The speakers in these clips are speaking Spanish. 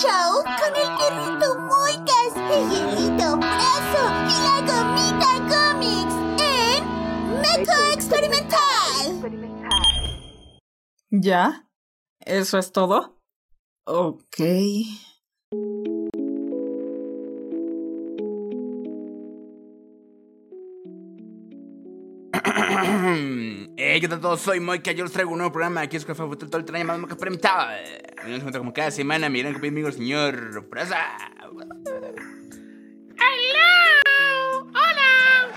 show con el perrito Moicas, el hielito Brazo y la gomita Comics en Meco Experimental. ¿Ya? ¿Eso es todo? Ok. Eh, ¿qué tal todos? Soy Moika, yo les traigo un nuevo programa aquí es Café Futuro todo el tren llamado Moika Experimental. Me encuentro como cada semana, miren conmigo el señor Praza.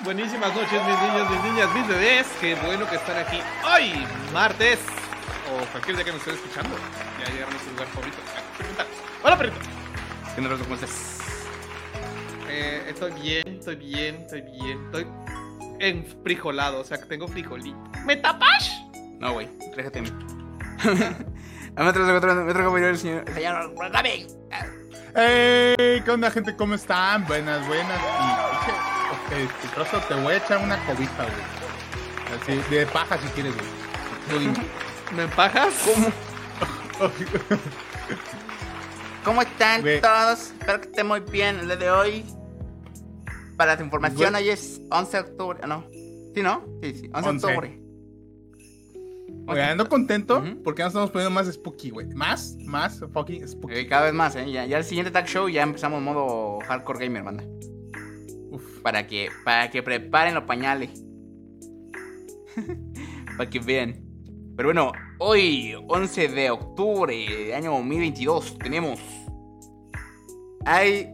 Buenísimas noches, mis niños, mis niñas, mis bebés. Qué bueno que están aquí hoy, martes, o cualquier día que me estén escuchando. Ya llegaron a su lugar favorito. Ah. Hola, perrito. ¿Qué onda, Rosa? ¿Cómo estás? Eh, estoy bien, estoy bien, estoy bien. Estoy enfrijolado, o sea que tengo frijolito. ¿Me tapas? No, güey, déjate a mí. A me trajo otro, me trajo el señor, el señor Gaby. ¡Ey! ¿Qué onda, gente? ¿Cómo están? Buenas, buenas. Y, dije, este, trozo, te voy a echar una cobija, güey. Así, de paja si quieres, güey. ¿Me empajas? ¿Cómo? ¿Cómo están todos? Espero que estén muy bien el día de hoy. Para tu información, hoy es 11 de octubre. ah, no. ¿Sí, no? Sí, sí, 11 de 11. octubre. Güey, ando contento porque nos estamos poniendo más spooky, güey. Más, más fucking spooky. Eh, cada vez más, ¿eh? Ya, ya el siguiente tag show ya empezamos modo hardcore gamer, banda. Uf. Para que, para que preparen los pañales. para que vean. Pero bueno, hoy, 11 de octubre de año 2022, tenemos. Hay.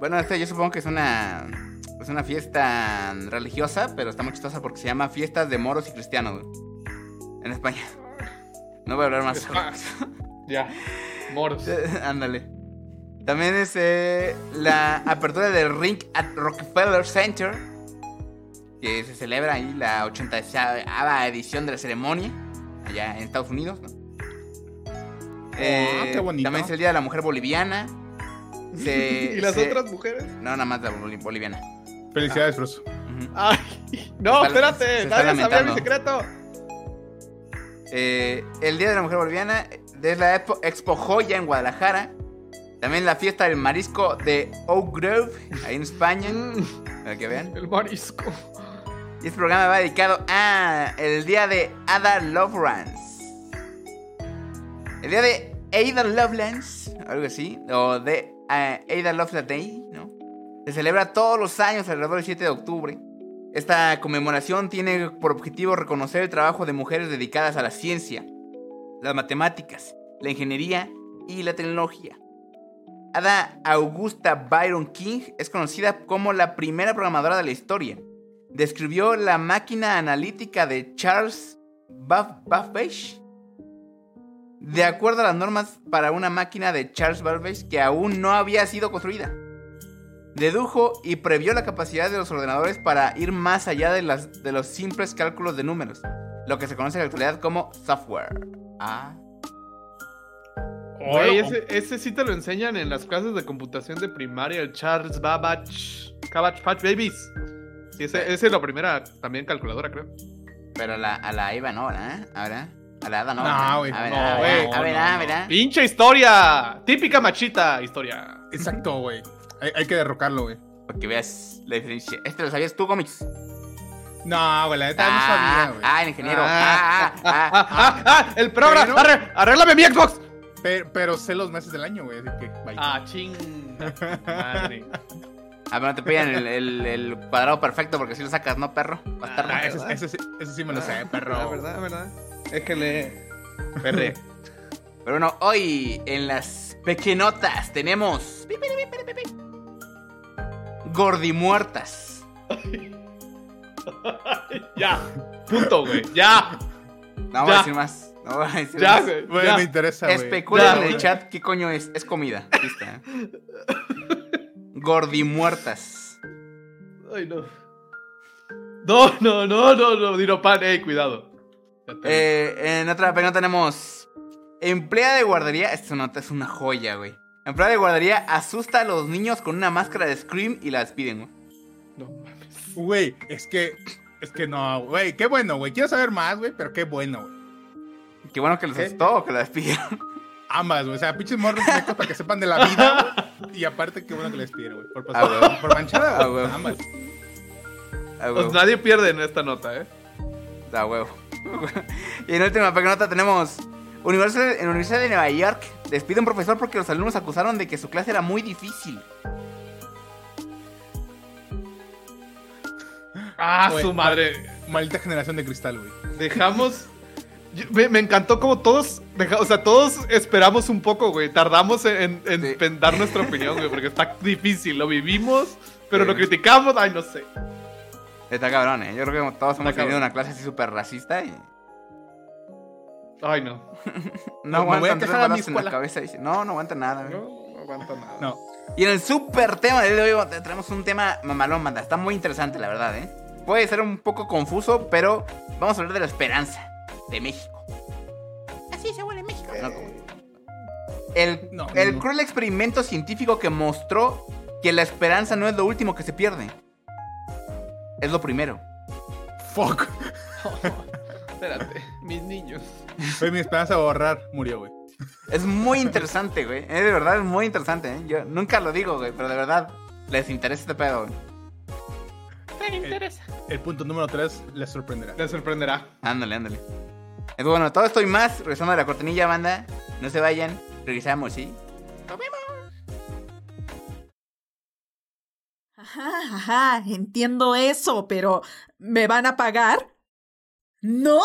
Bueno, esta yo supongo que es una. Es una fiesta religiosa, pero está muy chistosa porque se llama Fiestas de Moros y Cristianos, En España. No voy a hablar más. Ah, ya. Moros. Ándale. También es eh, la apertura del Ring at Rockefeller Center. Que se celebra ahí la 80 edición de la ceremonia. Allá en Estados Unidos, ¿no? Eh, qué bonito. También es el Día de la Mujer Boliviana. Se- ¿Y las se- otras mujeres? No, nada más la boli- boliviana. Felicidades, Froso. Ujú. Ay, no, está- espérate, nadie sabía mi secreto. Eh, el Día de la Mujer Boliviana es la Expo, Expo Joya en Guadalajara. También la fiesta del marisco de Oak Grove, ahí en España. Mm, Para que vean. el marisco. Y este programa va dedicado a el día de Ada Lovelace. El día de Ada Lovelace, algo así, o de Ada Lovelace Day, ¿no? Se celebra todos los años alrededor del 7 de octubre. Esta conmemoración tiene por objetivo reconocer el trabajo de mujeres dedicadas a la ciencia, las matemáticas, la ingeniería y la tecnología. Ada Augusta Byron King es conocida como la primera programadora de la historia describió la máquina analítica de Charles Babb- Babbage. De acuerdo a las normas para una máquina de Charles Babbage que aún no había sido construida. Dedujo y previó la capacidad de los ordenadores para ir más allá de, las, de los simples cálculos de números, lo que se conoce en la actualidad como software. Ah, Güey, ese, ese sí te lo enseñan en las clases de computación de primaria, el Charles Babbage, Cabbage Patch Babies. Sí, ese, ese es la primera también calculadora, creo. pero a la, a la Eva no, ¿verdad? Ahora, a la Ada no. No, güey, A ver, no, a ver, güey, a ver, no, a ver, a ver. ¡Pinche historia! Típica machita historia. Exacto, güey. Hay, hay que derrocarlo, güey. Para que veas la diferencia. ¿Este lo sabías tú, cómics? No, güey, la neta no sabía, güey. ah, el ingeniero. Ah, Ah, ah, ah, ¡Ah, ah, ah! ¡El programa! Pero- Arre- ¡Arréglame mi Xbox! Pero, pero sé los meses del año, güey, así que vaya. ¡Ah, ching! Madre. Ah, pero no te pillan el, el- el cuadrado perfecto porque si lo sacas, ¿no, perro? Bastardo. Ah, ese, ese, sí- ese sí me lo sé, ¿Verdad, perro. verdad, verdad? Déjele. Perre. Pero bueno, hoy en las pequenotas tenemos. Gordimuertas. ya. Punto, güey. Ya. No voy a decir más. No voy a decir Ya, más. güey. Güey, ya. me interesa, güey. Especulen en el chat qué coño es. Es comida. Listo, ¿eh? Gordimuertas. Ay, no. No, no, no, no, no. Dino pan, ey, cuidado. Eh, en otra pequeña tenemos. Empleada de guardería. Esta nota es una joya, güey. Empleada de guardería asusta a los niños con una máscara de Scream y la despiden, güey. No mames. Güey, es que. Es que no, güey. Qué bueno, güey. Quiero saber más, güey, pero qué bueno, güey. Qué bueno que los asustó o que la despidieron. Ambas, güey. O sea, pinches morros mecos para que sepan de la vida. güey. Y aparte, qué bueno que les pidieron, güey. Por, Ah, pasar- por manchada, Ah, güey. güey. Ambas. Ah, Pues nadie pierde en esta nota, ¿eh? Da huevo. y en última nota tenemos. Universidad, en la Universidad de Nueva York despide a un profesor porque los alumnos acusaron de que su clase era muy difícil. Ah, su madre. Maldita generación de cristal, güey. Dejamos. Me, me encantó como todos. deja- o sea, todos esperamos un poco, güey. Tardamos en, en- Sí. en dar nuestra opinión, güey. Porque está difícil. Lo vivimos, pero Sí. lo criticamos. Ay, no sé. Está cabrón, ¿eh? Yo creo que todos hemos tenido una clase así súper racista y. Ay, no. No Me voy a aguantan tres balazos en la cabeza. Dice, no, no aguanta nada, güey. No, no aguanta nada. No. Y en el super tema de hoy te- tenemos un tema mamalón, banda. Está muy interesante, la verdad, ¿eh? Puede ser un poco confuso, pero vamos a hablar de la esperanza de México. Así se huele México. No, como- El, No, el no. cruel experimento científico que mostró que la esperanza no es lo último que se pierde. Es lo primero. Fuck. Espérate, mis niños. Fue mi esperanza de ahorrar. Murió, güey. Es muy interesante, güey. Eh, de verdad es muy interesante, ¿eh? Yo nunca lo digo, güey, pero de verdad les interesa este pedo, güey. ¿Te interesa? El punto número 3 les sorprenderá. Te sorprenderá. Ándale, ándale. Es bueno, todo esto y más, regresando a la cortinilla, banda. No se vayan, regresamos, ¿sí? Ajá, ajá, entiendo eso, pero ¿me van a pagar? ¿No?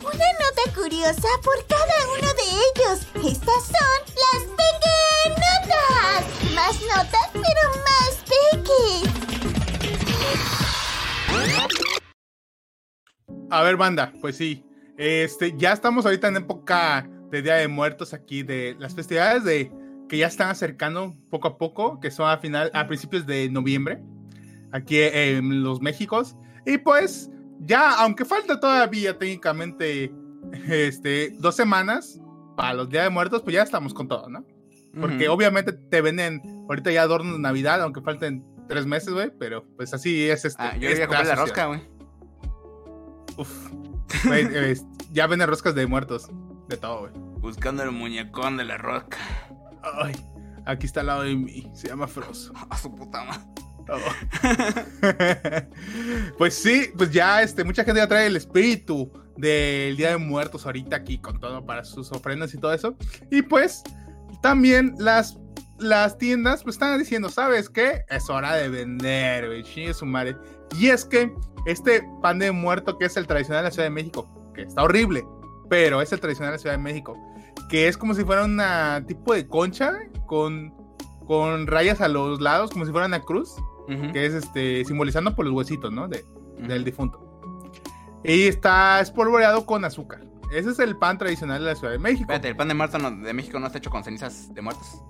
Una nota curiosa por cada uno de ellos. Estas son las Peque Notas. Más notas, pero más peques. A ver, banda, pues sí. Este, ya estamos ahorita en época de Día de Muertos aquí, de las festividades de que ya están acercando poco a poco, que son a final, a principios de noviembre, aquí en los Méxicos. Y pues, ya, aunque falta todavía técnicamente este, dos semanas para los Días de Muertos, pues ya estamos con todo, ¿no? Porque obviamente te venden ahorita ya adornos de Navidad, aunque falten tres meses, güey, pero pues así es este. Ah, yo voy a comprar la rosca, güey. Uf. Es- ya venden roscas de muertos. De todo, güey. Buscando el muñecón de la rosca. Ay, aquí está al lado de mí. Se llama Frozo. A su puta madre. pues sí, pues ya este, mucha gente ya trae el espíritu del Día de Muertos ahorita aquí con todo para sus ofrendas y todo eso. Y pues también las, las tiendas pues están diciendo, ¿sabes qué? Es hora de vender, güey. Su madre. Y es que este pan de muerto que es el tradicional de la Ciudad de México, que está horrible, pero es el tradicional de la Ciudad de México, que es como si fuera una tipo de concha con, con rayas a los lados, como si fuera una cruz que es este simbolizando por los huesitos, ¿no? De, del difunto. Y está espolvoreado con azúcar. Ese es el pan tradicional de la Ciudad de México. Espérate, el pan de muerto no- de México no está hecho con cenizas de muertos.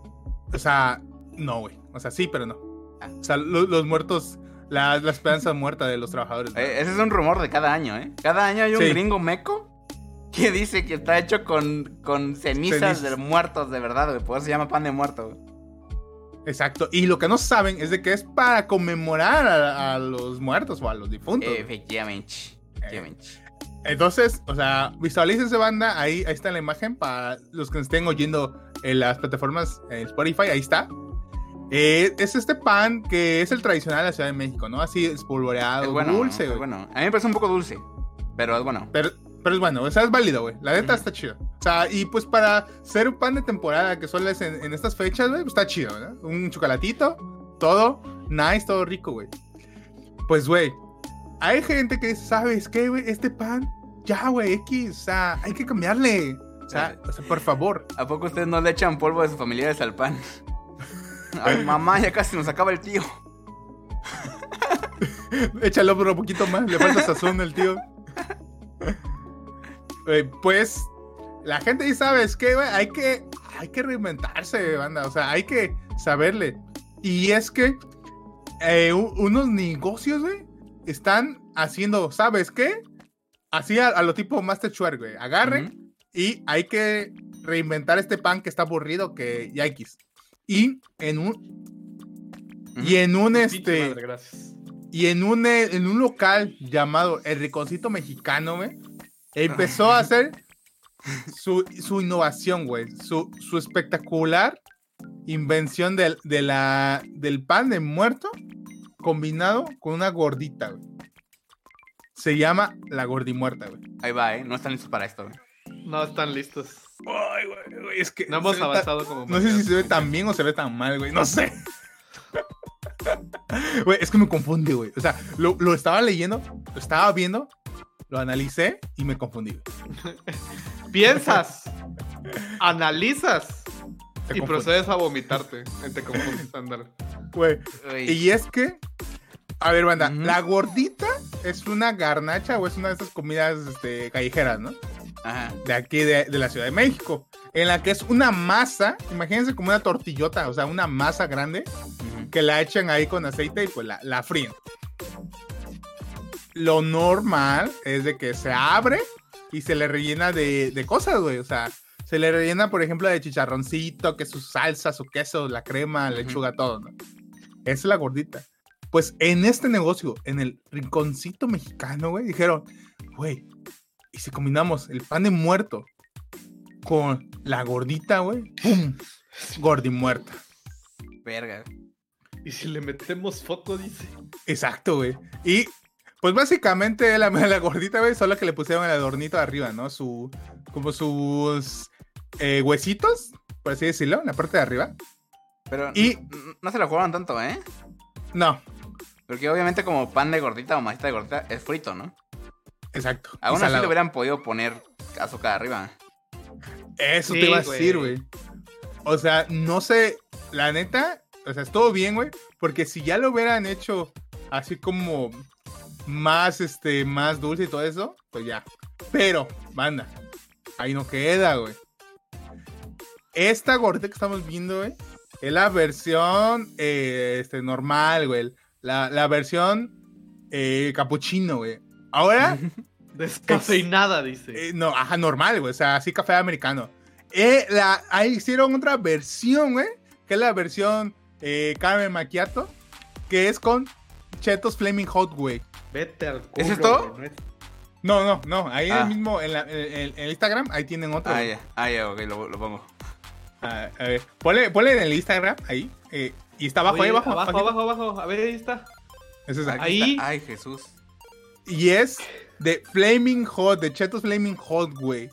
O sea, no, güey. O sea, sí, pero no. Ah. O sea, lo- los muertos, la, la esperanza muerta de los trabajadores. ¿no? Eh, ese es un rumor de cada año, ¿eh? Cada año hay un Sí. gringo meco que dice que está hecho con, con cenizas, Cenizas. de muertos, de verdad, güey. Por eso se llama pan de muerto, güey. Exacto. Y lo que no saben es de que es para conmemorar a, a los muertos o a los difuntos. Efectivamente. Efectivamente. Entonces, o sea, visualícense banda, ahí, ahí está la imagen para los que nos estén oyendo en las plataformas en Spotify, ahí está. Eh, es este pan que es el tradicional de la Ciudad de México, ¿no? Así espolvoreado, Es bueno, dulce, es güey. bueno. A mí me parece un poco dulce, pero es bueno. Pero, pero es bueno, o sea, es válido, güey. La neta está chido. O sea, y pues para ser un pan de temporada que suele es en, en estas fechas, güey, pues está chido, ¿no? Un chocolatito, todo nice, todo rico, güey. Pues, güey, hay gente que dice, ¿sabes qué, güey? Este pan, ya, güey, X, o sea, hay que cambiarle. O sea, o sea, por favor. ¿A poco ustedes no le echan polvo de sus familiares al pan? Ay, mamá, ya casi nos acaba el tío. Échalo por un poquito más, le falta sazón al tío. Eh, pues, la gente dice, ¿sabes qué, güey? Hay que, hay que reinventarse, banda. O sea, hay que saberle. Y es que eh, unos negocios, güey, están haciendo, ¿sabes qué? Así a, a lo tipo Master Chef, güey. Agarren y hay que reinventar este pan que está aburrido que ya X. Y en un... Y en un este... madre, gracias. Y en un, eh, en un local llamado El Riconcito Mexicano, güey, empezó a hacer su, su innovación, güey. Su, su espectacular invención del, de la, del pan de muerto combinado con una gordita, güey. Se llama la gordimuerta, güey. Ahí va, ¿eh? No están listos para esto, güey. No están listos. Ay, güey, güey, es que No hemos ve tan- avanzado como No sé si se ve tan bien o se ve tan mal, güey. No sé. Güey, es que me confunde, güey. O sea, lo, lo estaba leyendo, lo estaba viendo, lo analicé y me confundí. Piensas, analizas y procedes a vomitarte. Te confundes. Güey. Y es que, a ver, banda, la gordita es una garnacha o es una de esas comidas este, callejeras, ¿no? Ajá. De aquí de, de la Ciudad de México. En la que es una masa, imagínense como una tortillota, o sea, una masa grande que la echan ahí con aceite y pues la, la fríen. Lo normal es de que se abre y se le rellena de, de cosas, güey. O sea, se le rellena, por ejemplo, de chicharroncito, que su salsa, su queso, la crema, Ujú. lechuga, todo, ¿no? Esa es la gordita. Pues en este negocio, en el rinconcito mexicano, güey, dijeron, güey, ¿y si combinamos el pan de muerto con la gordita, güey? ¡Pum! Gordimuerta. Verga. Y si le metemos foco, dice. Exacto, güey. Y pues básicamente la, la gordita, güey, solo que le pusieron el adornito arriba, ¿no? Su, como sus eh, huesitos, por así decirlo, en la parte de arriba. Pero Y- no se lo jugaron tanto, ¿eh? No, Porque obviamente como pan de gordita o masita de gordita es frito, ¿no? exacto. Aún así le hubieran podido poner azúcar arriba. Eso Sí, te iba a decir, güey. O sea, no sé, la neta, o sea, estuvo bien, güey, porque si ya lo hubieran hecho así como más, este, más dulce y todo eso, pues ya. Pero, banda, ahí no queda, güey. Esta gordita que estamos viendo, güey, es la versión, eh, este, normal, güey. La, la versión eh, capuchino, güey. Ahora... Descafeinada, dice. Eh, no, ajá, normal, güey. O sea, así café americano. Eh, la, ahí hicieron otra versión, güey. Que es la versión Carmen Macchiato. Que es con Chetos Flaming Hot, güey. Vete al culo. ¿Es esto? no es- No, no, no. Ahí en Ah. el mismo, en, la- en- en- en el Instagram, ahí tienen otro. Ah, ya. Ah, ya, ok, lo, lo pongo. Ah, a ver, ponle, ponle en el Instagram, ahí. eh, y está abajo, Oye, ahí abajo. abajo, abajo, abajo. A ver, ahí está. Ese es Aquí Ahí. está. Ay, Jesús. Y es de Flaming Hot, de Chetos Flaming Hot, güey.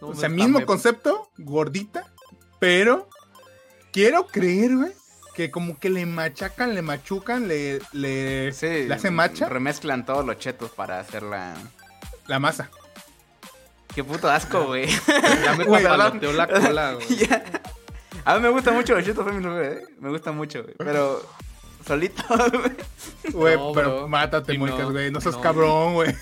No, O sea, mismo me- concepto, gordita, pero quiero creer, güey, que como que le machacan, le machucan, le, le, Sí. le hacen macha Remezclan todos los chetos para hacer la. la masa. Qué puto asco, güey. Ya me Güey, papaloteó la cola, güey. Ya. A mí me gustan mucho los chetos Flaming Hot, ¿eh? Me gustan mucho, güey. Pero. Solito, güey. Güey, No, pero bro. mátate, Sí, muecas, no, güey, no seas no. cabrón, güey.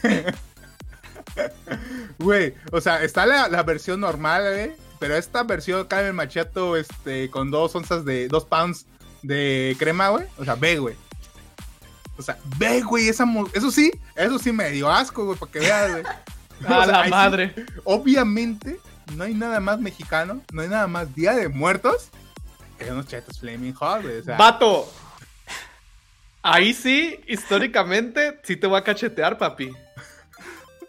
Güey, o sea, está la, la versión normal, güey, pero esta versión cabe el machato, este, con dos onzas de, dos pounds de crema, güey, o sea, ve, güey. O sea, ve, güey, esa, eso sí, eso sí me dio asco, güey, para que veas, güey. A O sea, la sí, madre. obviamente, no hay nada más mexicano, no hay nada más Día de Muertos que unos chetos Flaming Hot, güey. O sea, Vato. Ahí sí, históricamente, sí te voy a cachetear, papi.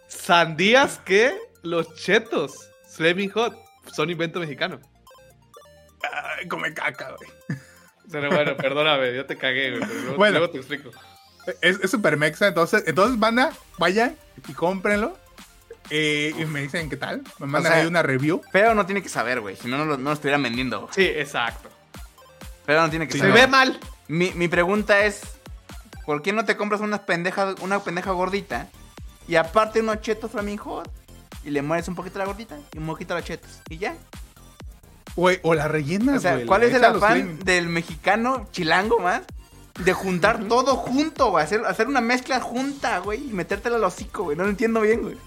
Sandías que los chetos Flaming Hot son invento mexicano. ay, come caca, güey. Pero bueno, perdóname, yo te cagué, güey. Pero luego, Bueno. luego te explico. Es, es super mexa, entonces, entonces, banda, vayan y cómprenlo. eh, y me dicen qué tal. Me mandan sea- ahí una review. Pero no tiene que saber, güey. Si no, no lo, no lo estuvieran vendiendo. Sí, exacto. Pero no tiene que Sí, Se saber. ve mal. Mi, mi pregunta es: ¿por qué no te compras una pendeja, una pendeja gordita? Y aparte unos chetos Flaming Hot. Y le mueres un poquito la gordita y un poquito los chetos. Y ya. Güey, o la rellenas, O sea, güey, ¿cuál es el afán del mexicano chilango más? De juntar todo junto, güey. Hacer, hacer una mezcla junta, güey. Y metértela al hocico, güey. No lo entiendo bien, güey.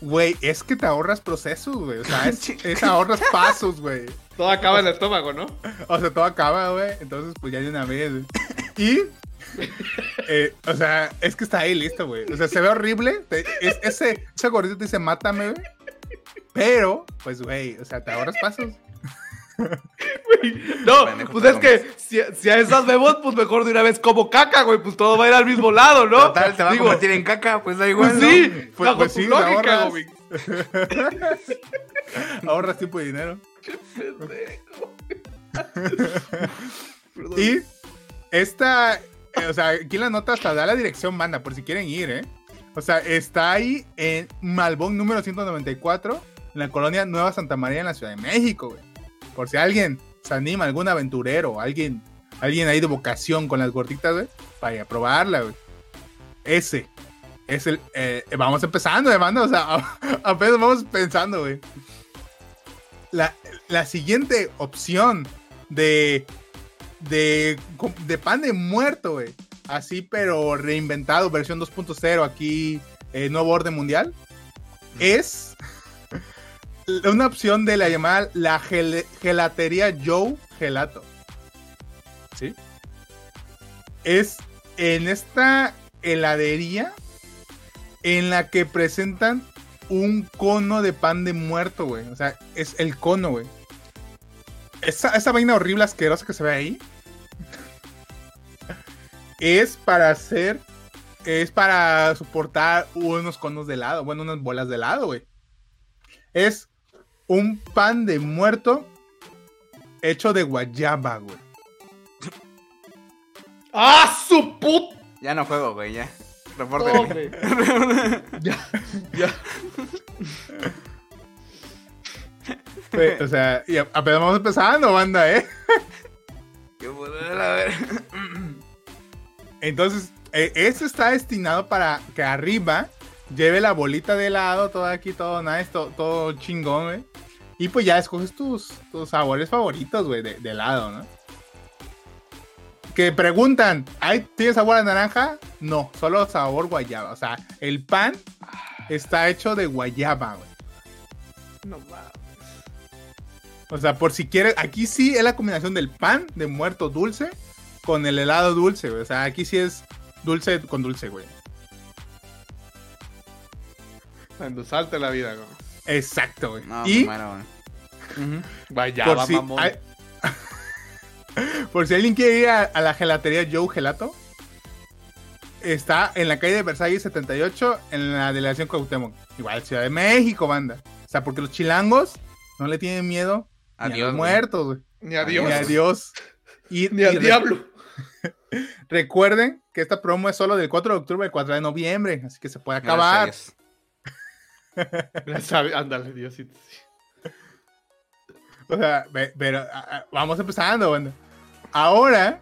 Güey, es que te ahorras procesos, güey. O sea, es, es ahorras pasos, güey. Todo acaba en el estómago, ¿no? O sea, todo acaba, güey. Entonces, pues ya de una vez, güey. Y. eh, o sea, es que está ahí listo, güey. O sea, se ve horrible. te- es- ese, ese gordito te dice, mátame, güey. Pero, pues, güey, o sea, te ahorras pasos. No, Pendejo, pues es que si, si a esas vemos, pues mejor de una vez como caca, güey. Pues todo va a ir al mismo lado, ¿no? Total, se va Digo, a convertir en caca, pues da igual. Pues ¿no? sí, Pues- bajo pues tu sí, lógica, ahorras. güey. Ahorras tiempo y dinero. Pendejo. Perdón. Y esta, eh, o sea, aquí en la nota hasta da la dirección banda, por si quieren ir, ¿eh? O sea, está ahí en Malbón número 194, en la colonia Nueva Santa María, en la Ciudad de México, güey. Por si alguien se anima, algún aventurero, alguien, alguien ahí de vocación con las gorditas, güey, vaya a probarla, güey. Ese es el. eh, vamos empezando, banda, o sea, apenas vamos pensando, güey. La, la siguiente opción de de, de pan de muerto, güey. Así, pero reinventado, versión 2.0, aquí, eh, nuevo orden mundial. Es una opción de la llamada la gel- gelatería Joe Gelato. ¿Sí? Es en esta heladería en la que presentan un cono de pan de muerto, güey. O sea, es el cono, güey. Esa, esa vaina horrible, asquerosa que se ve ahí. es para hacer. Es para soportar unos conos de helado. Bueno, unas bolas de helado, güey. Es un pan de muerto hecho de guayaba, güey. ¡Ah, su puta! Ya no juego, güey, ya. Hombre. ya, ya. O sea, y a- apenas vamos empezando, banda, ¿eh? Qué poder, a ver. Entonces, eh, está destinado para que arriba lleve la bolita de helado, todo aquí, todo nice, todo, todo chingón, güey. Y pues ya escoges tus, tus sabores favoritos, güey, de, de helado, ¿no? Que preguntan, ¿hay, ¿tiene sabor a naranja? No, solo sabor guayaba. O sea, el pan está hecho de guayaba, güey. No mames. O sea, por si quieres, aquí sí es la combinación del pan de muerto dulce con el helado dulce, güey. O sea, aquí sí es dulce con dulce, güey. Endulzarte la vida, güey. Exacto, güey. No, y muero, güey. Vaya, por va, si, mamón. hay- por si alguien quiere ir a, a la gelatería Joe Gelato, está en la calle de Versalles 78, en la delegación Cuauhtémoc. Igual, Ciudad de México, banda. O sea, porque los chilangos no le tienen miedo ni a Adiós, los güey. muertos, güey. Ni a Dios. Ni a Dios. Y, Ni al diablo. Recuerden que esta promo es solo del 4 de octubre al 4 de noviembre, así que se puede a acabar. Dios. Ándale, Diosito. O sea, pero vamos empezando, banda. Ahora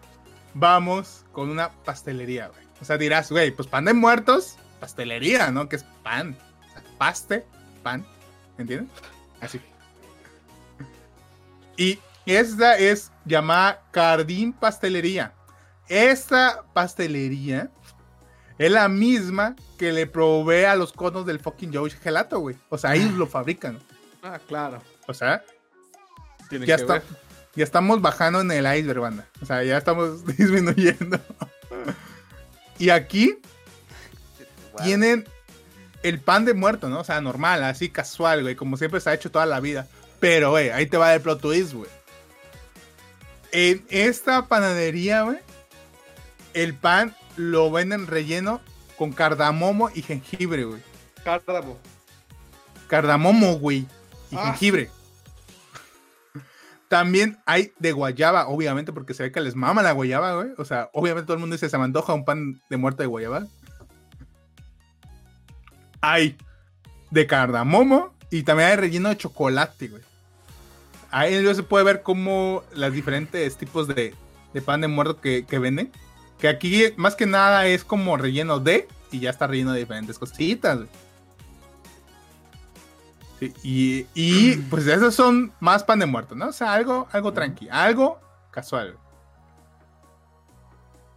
vamos con una pastelería, güey. O sea, dirás, güey, pues pan de muertos, pastelería, ¿no? Que es pan. O sea, paste, pan. ¿Entiendes? Así. Y esta es llamada Cardín Pastelería. Esta pastelería es la misma que le provee a los conos del fucking Joe Gelato, güey. O sea, ellos lo fabrican. Ah, claro. O sea, Tiene ya que está. ver. Ya estamos bajando en el iceberg, banda. O sea, ya estamos disminuyendo. y aquí Wow. tienen el pan de muerto, ¿no? O sea, normal, así casual, güey. Como siempre se ha hecho toda la vida. Pero, güey, ahí te va el plot twist, güey. En esta panadería, güey, el pan lo venden relleno con cardamomo y jengibre, güey. Cárdamo. Cardamomo, güey. Y Ah. jengibre. También hay de guayaba, obviamente, porque se ve que les mama la guayaba, güey. O sea, obviamente todo el mundo dice, se me antoja un pan de muerte de guayaba. Hay de cardamomo y también hay relleno de chocolate, güey. Ahí se puede ver como los diferentes tipos de, de pan de muerto que, que venden. Que aquí más que nada es como relleno de y ya está relleno de diferentes cositas. Sí, y, y, pues esos son más pan de muerto, ¿no? O sea, algo, algo tranqui, algo casual.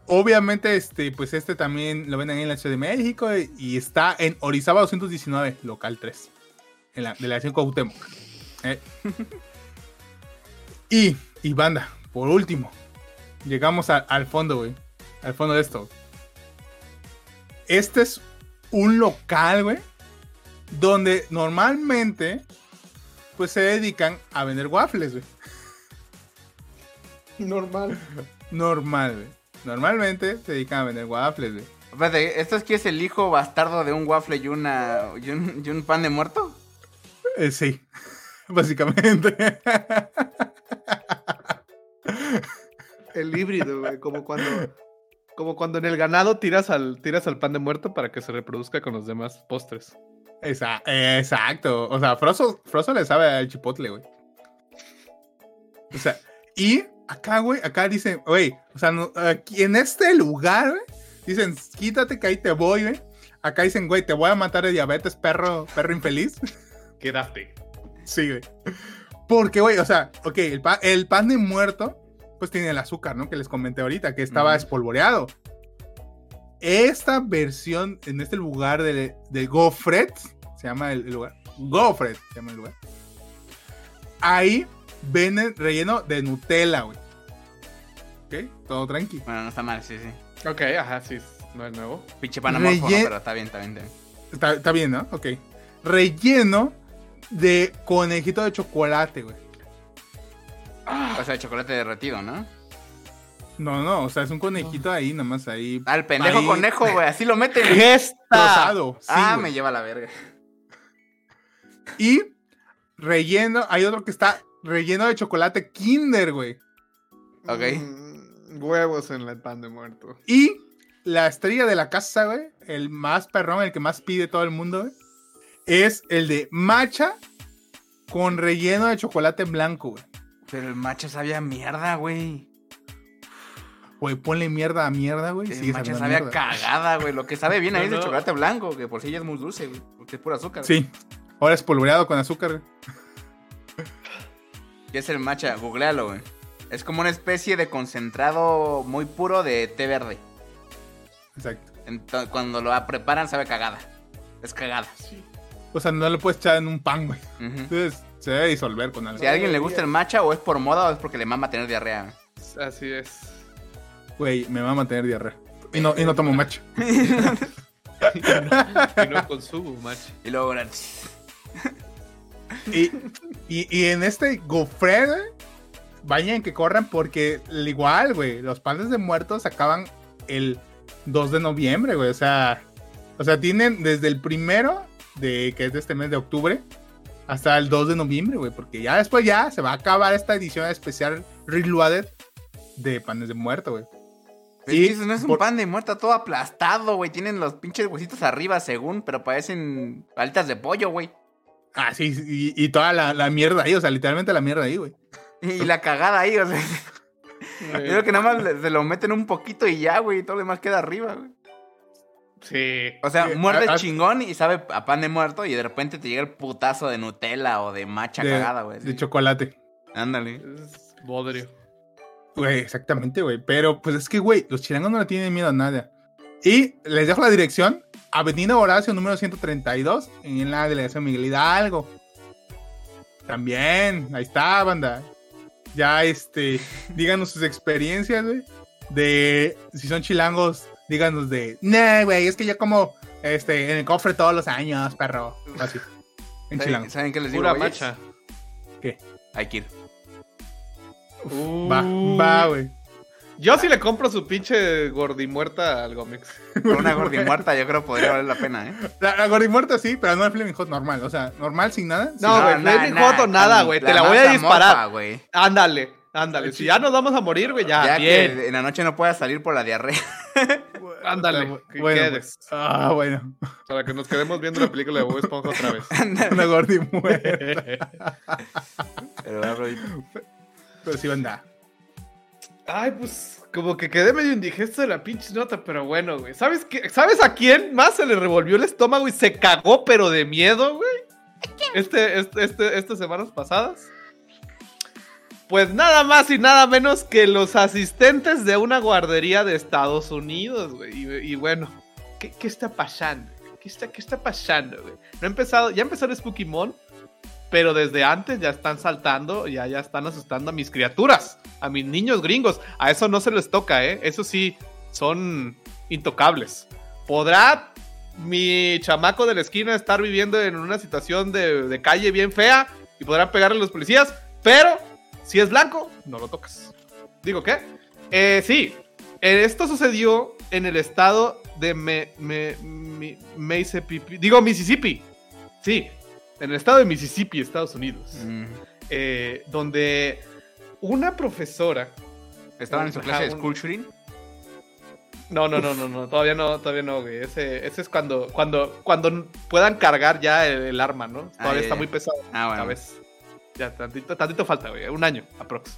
Obviamente, este, pues este también lo venden ahí en la Ciudad de México y, y está en Orizaba 219, local 3, en la delegación Cuauhtémoc. Eh. y, y banda, por último, llegamos a- al fondo, güey, al fondo de esto. Este es un local, güey, donde normalmente pues se dedican a vender waffles, güey. Normal. Normal, güey. Normalmente se dedican a vender waffles, güey. Espérate, ¿esto es que es el hijo bastardo de un waffle y, una, y, un, y un pan de muerto? Eh, sí, básicamente. El híbrido, güey. Como cuando. Como cuando en el ganado tiras al, tiras al pan de muerto para que se reproduzca con los demás postres. Esa- eh, exacto. O sea, Frozo, Frozo le sabe al chipotle, güey. O sea, y acá, güey, acá dicen, güey, o sea, no- aquí en este lugar, güey, dicen, quítate que ahí te voy, güey. Acá dicen, güey, te voy a matar de diabetes, perro, perro infeliz. Quédate. Sí, güey. Porque, güey, o sea, ok, el, pa- el pan de muerto, pues tiene el azúcar, ¿no? Que les comenté ahorita, que estaba espolvoreado. Esta versión, en este lugar de, de Gofret, se llama el lugar. Gofret, se llama el lugar. Ahí venden relleno de Nutella, güey. Ok, todo tranqui. Bueno, no está mal, sí, sí. Ok, ajá, sí. No es nuevo. Pinche panamorfo, Rellen- ¿no? pero está bien, está bien. está bien. Está, está bien, ¿no? Ok. Relleno de conejito de chocolate, güey. O sea, chocolate derretido, ¿no? No, no, o sea, es un conejito ahí, nomás ahí. Ah, el pendejo ahí conejo, güey. Así lo meten. ¡Gesta! Sí, ah, me lleva a la verga. Y relleno, hay otro que está relleno de chocolate Kinder, güey. Ok. Mm, huevos en el pan de muerto. Y la estrella de la casa, güey, el más perrón, el que más pide todo el mundo, güey, es el de matcha con relleno de chocolate blanco, güey. Pero el macho sabía a mierda, güey. Güey, ponle mierda a mierda, güey. El sigue macho sabía mierda. cagada, güey. Lo que sabe bien ahí No, es el chocolate blanco, que por sí ya es muy dulce, güey. Porque es puro azúcar. Sí. Ahora es polvoreado con azúcar, güey. ¿Qué es el matcha? Googlealo, güey. Es como una especie de concentrado muy puro de té verde. Exacto. Ento- cuando lo preparan sabe cagada. Es cagada. O sea, no lo puedes echar en un pan, güey. Entonces se debe disolver con algo. Si a alguien le gusta el matcha o es por moda o es porque le mama tener diarrea. Así es. Güey, me va a mantener diarrea. Y no, y no tomo matcha. Y no consumo, macho. Y luego, Y, y, y en este gofre, vayan que corran porque al igual, güey, los panes de muertos acaban el 2 de noviembre, güey. O sea, o sea, tienen desde el primero, de, que es de este mes de octubre, hasta el 2 de noviembre, güey. Porque ya después ya se va a acabar esta edición especial Reloaded de panes de muerto, güey. Y eso no es un pan de muerta todo aplastado, güey. Tienen los pinches huesitos arriba, según, pero parecen alitas de pollo, güey. Ah, sí, y, y toda la, la mierda ahí, o sea, literalmente la mierda ahí, güey. Y la cagada ahí, o sea. Yo creo que nada más se lo meten un poquito y ya, güey. Y todo lo demás queda arriba, güey. Sí. O sea, Sí, muerde a- a- chingón y sabe a pan de muerto. Y de repente te llega el putazo de Nutella o de matcha De, cagada, güey. de sí. chocolate. Ándale. Es bodrio. Güey, exactamente, güey. Pero pues es que, güey, los chilangos no le tienen miedo a nada. Y les dejo la dirección. Avenida Horacio, número 132, en la delegación Miguel Hidalgo. También, ahí está, banda. Ya, este, díganos sus experiencias, güey. De, si son chilangos, díganos de, nah, güey, es que yo como, este, en el cofre todos los años, perro. Así. En ¿Saben, chilango. ¿Saben qué les digo? Pura güeyes? macha. Hay que ir. Va, va, güey. Yo sí le compro su pinche gordimuerta al Gómez. Por una gordi muerta, yo creo que podría valer la pena, ¿eh? La, la gordimuerta sí, pero no el Flaming Hot normal. O sea, normal sin nada. No, nada. güey, Flaming Hot o nada, güey, te la voy a disparar. Ándale, ándale. Si ya nos vamos a morir, güey, ya, Ya bien. que en la noche no puedas salir por la diarrea. Ándale, que bueno, quedes. pues. Ah, bueno. Para que nos quedemos viendo la película de Bob Esponja otra vez. Una gordimuerta. Pero, bro, Pero sí, banda. Ay, pues, como que quedé medio indigesto de la pinche nota, pero bueno, güey. ¿Sabes, qué? ¿Sabes a quién más se le revolvió el estómago y se cagó, pero de miedo, güey? Este, este, este, estas semanas pasadas. Pues nada más y nada menos que los asistentes de una guardería de Estados Unidos, güey. Y, bueno, ¿qué, qué está pasando? ¿Qué está, ¿Qué está pasando, güey? No empezado, ya empezó el Spooky Mon, pero desde antes ya están saltando, ya, ya están asustando a mis criaturas, a mis niños gringos. A eso no se les toca, ¿eh? Eso sí, son intocables. ¿Podrá mi chamaco de la esquina estar viviendo en una situación de, calle bien fea y podrán pegarle a los policías? Pero si es blanco, no lo tocas. ¿Digo qué? Eh, sí, eh, esto sucedió en el estado de me, me- mi- Mississippi. Digo Mississippi. Sí, en el estado de Mississippi, Estados Unidos, Mm. eh, donde una profesora ¿Estaban en su clase de shooting? No, no, no, no, no, todavía no, todavía no, güey. Ese, ese es cuando, cuando, cuando puedan cargar ya el, el arma, ¿no? Todavía está muy pesado. Ah, bueno. ¿Sabes? Ya, tantito, tantito falta, güey. Un año, aprox.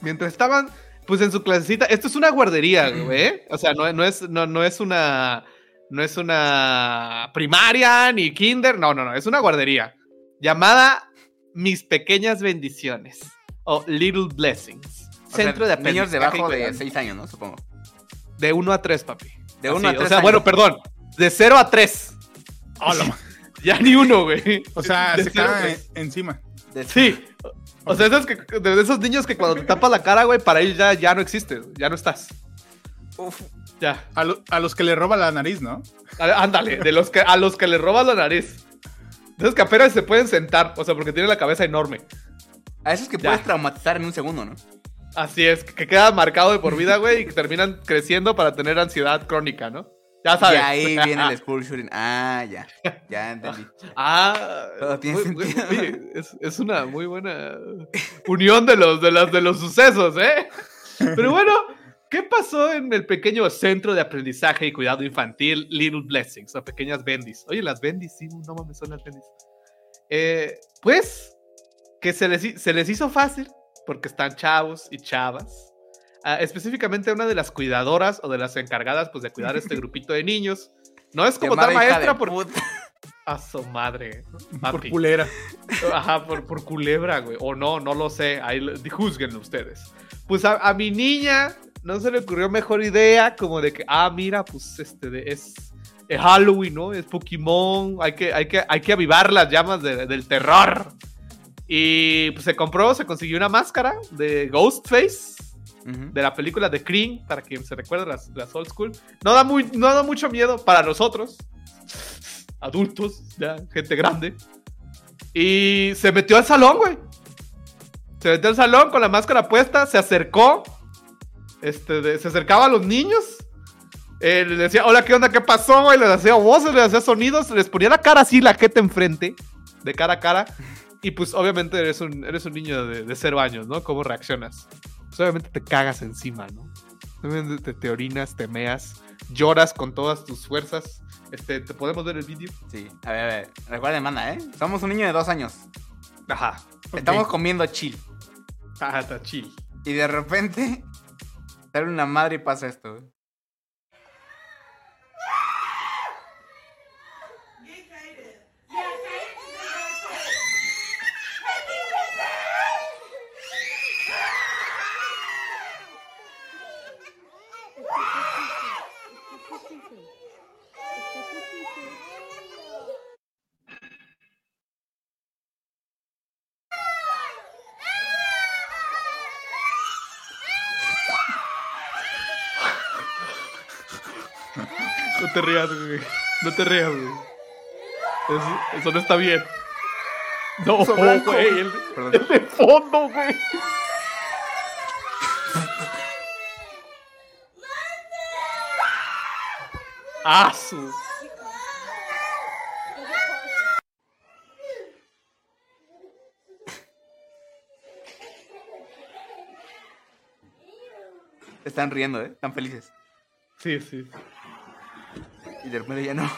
Mientras estaban, pues en su clasecita. Esto es una guardería, güey. ¿eh? O sea, no, no es, no, no es una. No es una primaria ni kinder. No, no, no. Es una guardería. Llamada Mis Pequeñas Bendiciones. O Little Blessings. O sea, Centro de Niños debajo de cuidado. 6 años, ¿no? Supongo. De 1 a 3, papi. De Así, uno a O tres sea, años. bueno, perdón. De 0 a 3. Ya ni uno, güey. O sea, De se cae encima. De- Sí. O sea, esos, que, de esos niños que cuando te tapas la cara, güey, para ellos ya, ya no existes. Ya no estás. Uf. Ya. A, lo- a los que le roba la nariz, ¿no? A- Ándale, de los que, a los que le robas la nariz. De esos que apenas se pueden sentar. O sea, porque tienen la cabeza enorme. A esos que Ya. puedes traumatizar en un segundo, ¿no? Así es, que quedan marcados de por vida, güey, y que terminan creciendo para tener ansiedad crónica, ¿no? Ya sabes. Y ahí viene el school shooting. Ah, ya. Ya entendí. Ah, Todo tiene muy- muy- sentido. oye, es, es una muy buena unión de los, de, las, de los sucesos, ¿eh? Pero bueno, ¿qué pasó en el pequeño centro de aprendizaje y cuidado infantil Little Blessings, o pequeñas bendis? Oye, las bendis, sí, no mames, son las bendis. Eh, pues, que se les, se les hizo fácil, porque están chavos y chavas. Ah, específicamente una de las cuidadoras o de las encargadas pues, de cuidar a este grupito de niños. No es como tal maestra porque... puta. A su madre. Por papi. culera. Ajá, por, por culebra, güey. O no, no lo sé. Ahí lo- juzguenlo ustedes. Pues a, a mi niña no se le ocurrió mejor idea como de que, ah, mira, pues este de- es, es Halloween, ¿no? Es Pokémon. Hay que, hay que, hay que avivar las llamas de- del terror. Y pues se compró, se consiguió una máscara de Ghostface Ujú. de la película de Cream, para quien se recuerda las, las old school. No da, muy, no da mucho miedo para nosotros, adultos, ya, gente grande. Y se metió al salón, güey. Se metió al salón con la máscara puesta, se acercó, este, de- se acercaba a los niños. eh, les decía, hola, ¿qué onda? ¿Qué pasó, güey? Les hacía voces, les hacía sonidos, les ponía la cara así, la jeta enfrente, de cara a cara. Y pues obviamente eres un, eres un niño de, de cero años, ¿no? ¿Cómo reaccionas? Pues obviamente te cagas encima, ¿no? Obviamente te, te orinas, te meas, lloras con todas tus fuerzas. Este, ¿te podemos ver el vídeo? Sí. A ver, a ver. Recuerden, manda, ¿eh? Somos un niño de dos años. Ajá. Estamos comiendo chill. Ajá, está chill. Y de repente sale una madre y pasa esto, güey. Rías, güey. No te rías, güey. Eso, eso no está bien. No, blanco. güey. El, el de fondo, güey. Ah, su. Están riendo, ¿eh? Están felices. Sí, sí. Y de repente ya no.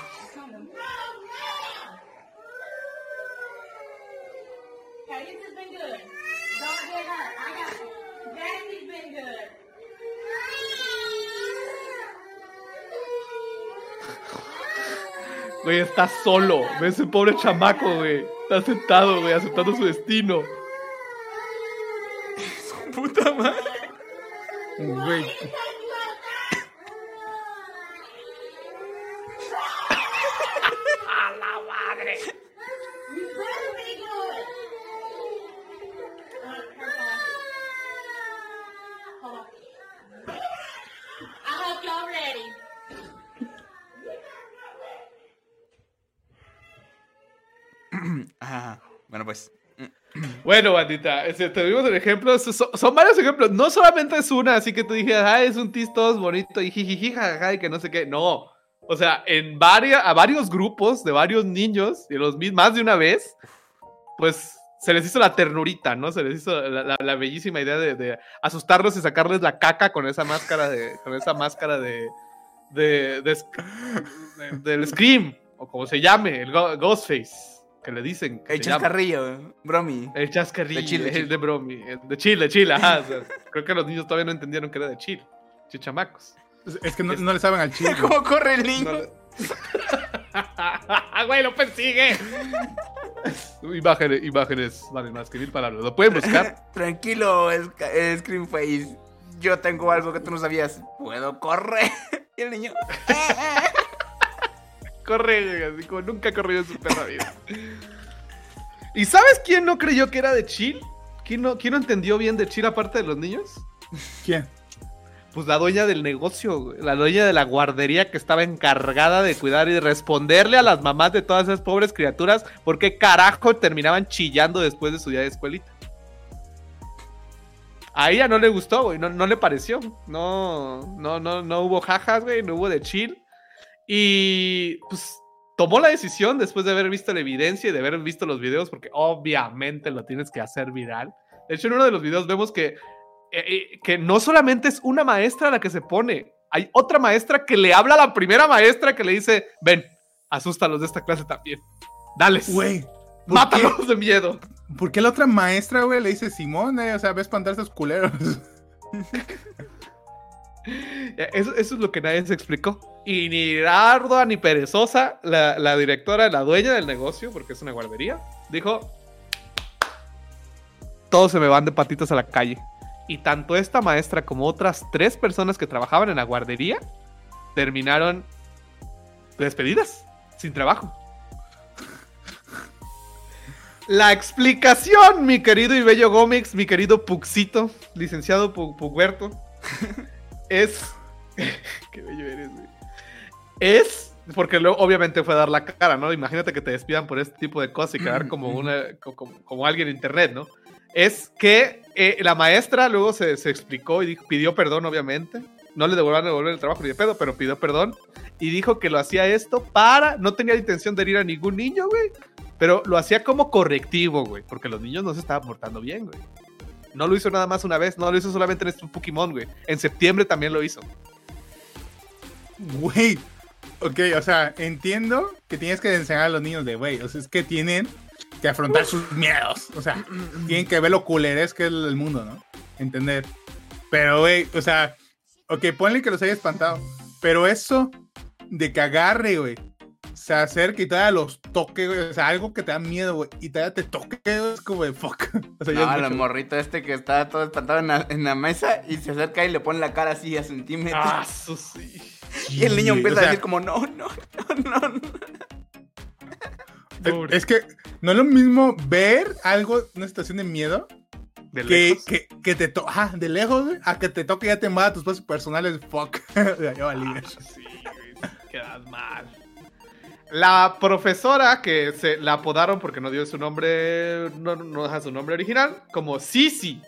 Güey, está solo. Ve ese pobre chamaco, güey. Está sentado, güey, aceptando su destino. Puta madre. Güey. Pues. Bueno, bandita, te dimos el ejemplo. so- so- Son, varios ejemplos. No solamente es una, así que tú dije, ah, es un tis todos bonito y jijiji, y que no sé qué. No. O sea, en a varios grupos de varios niños, y los más de una vez, pues se les hizo la ternurita, ¿no? Se les hizo la, bellísima idea de, asustarlos y sacarles la caca con esa máscara de. con esa máscara de. del Scream, o como se llame, el Ghostface, que le dicen. que El se llama. chascarrillo, bromi. El chascarrillo, De Chile, el Chile. de bromi, de Chile, Chile, ajá. o sea, creo que los niños todavía no entendieron que era de Chile. Chichamacos. Es que no, no le saben al chile. ¿Cómo corre el niño? No le- ¡Güey, lo persigue! imágenes, imágenes valen más que mil palabras. Lo pueden buscar. Tranquilo, Sc- eh, Scream Face. Yo tengo algo que tú no sabías. ¿Puedo correr? Y el niño. Corre, así como nunca ha corrido en su perra vida. ¿Y sabes quién no creyó que era de Chill? ¿Quién no, quién no entendió bien de Chill aparte de los niños? ¿Quién? Pues la dueña del negocio, la dueña de la guardería que estaba encargada de cuidar y de responderle a las mamás de todas esas pobres criaturas por qué carajo terminaban chillando después de su día de escuelita. A ella no le gustó, güey, no, no le pareció. No, no, no, no hubo jajas, güey, no hubo de chill. Y pues tomó la decisión después de haber visto la evidencia y de haber visto los videos, porque obviamente lo tienes que hacer viral. De hecho, en uno de los videos vemos que eh, eh, que no solamente es una maestra la que se pone, hay otra maestra que le habla a la primera maestra que le dice, ven, asústalos de esta clase también. Dales, Güey. ¿por qué- mátalos de miedo. ¿Por qué la otra maestra, güey, le dice Simón, eh? O sea, ve a espantar a esos culeros. Eso, es lo que nadie se explicó. Y ni ardua ni perezosa, la, la directora, la dueña del negocio, porque es una guardería, dijo, todos se me van de patitas a la calle. Y tanto esta maestra como otras tres personas que trabajaban en la guardería terminaron despedidas, sin trabajo. La explicación, mi querido y bello Gómez, mi querido Puxito, licenciado Pu- Puguerto, es. Qué bello eres, güey. Es. Porque luego, obviamente, fue a dar la cara, ¿no? Imagínate que te despidan por este tipo de cosas y quedar como, una, co- como, como alguien en internet, ¿no? Es que eh, la maestra luego se, se explicó y dijo- pidió perdón, obviamente. No le devolvieron devolver el trabajo ni de pedo, pero pidió perdón. Y dijo que lo hacía esto para. No tenía la intención de herir a ningún niño, güey. Pero lo hacía como correctivo, güey. Porque los niños no se estaban portando bien, güey. No lo hizo nada más una vez. No lo hizo solamente en este Pokémon, güey. En septiembre también lo hizo. Güey. Ok, o sea, entiendo que tienes que enseñar a los niños de, güey, o sea, es que tienen que afrontar sus miedos. O sea, tienen que ver lo culeres que es el mundo, ¿no? Entender. Pero, güey, o sea, ok, ponle que los haya espantado. Pero eso de que agarre, güey, se acerque y todavía los toque, güey, o sea, algo que te da miedo, güey, y todavía te toque, güey, es como de fuck. O sea, ya No, es el mucho. morrito este que está todo espantado en la, en la mesa y se acerca y le pone la cara así a centímetros. Ah, eso sí. y el niño empieza o sea, a decir como, no, no, no, no. no". Es- Es que no es lo mismo ver algo, una situación de miedo, De que, lejos. que, que te toque, de lejos, güey, a que te toque y ya te mata tus pasos personales, fuck. ya, ya valí. Ah, sí, güey, quedas mal. La profesora que se la apodaron porque no dio su nombre, no, deja su nombre original, como Sisi,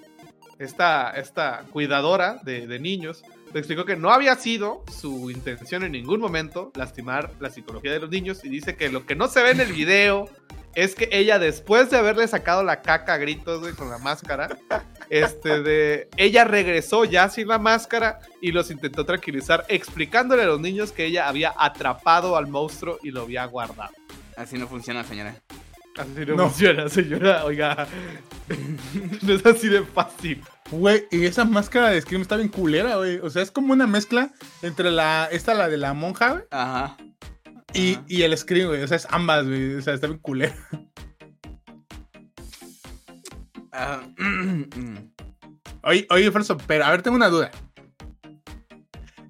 esta, esta cuidadora de, niños, explicó que no había sido su intención en ningún momento lastimar la psicología de los niños y dice que lo que no se ve en el video es que ella después de haberle sacado la caca a gritos güey, con la máscara, este de ella regresó ya sin la máscara y los intentó tranquilizar explicándole a los niños que ella había atrapado al monstruo y lo había guardado. Así no funciona, señora. Así no, No. funciona, señora. Oiga, no es así de fácil. Güey, y esa máscara de Scream está bien culera, güey. O sea, es como una mezcla entre la, esta, la de la monja, güey, Ajá. y, Ajá. y el Scream, güey. O sea, es ambas, güey. O sea, está bien culera. Ah, Oye, oye, Falso, pero a ver, tengo una duda.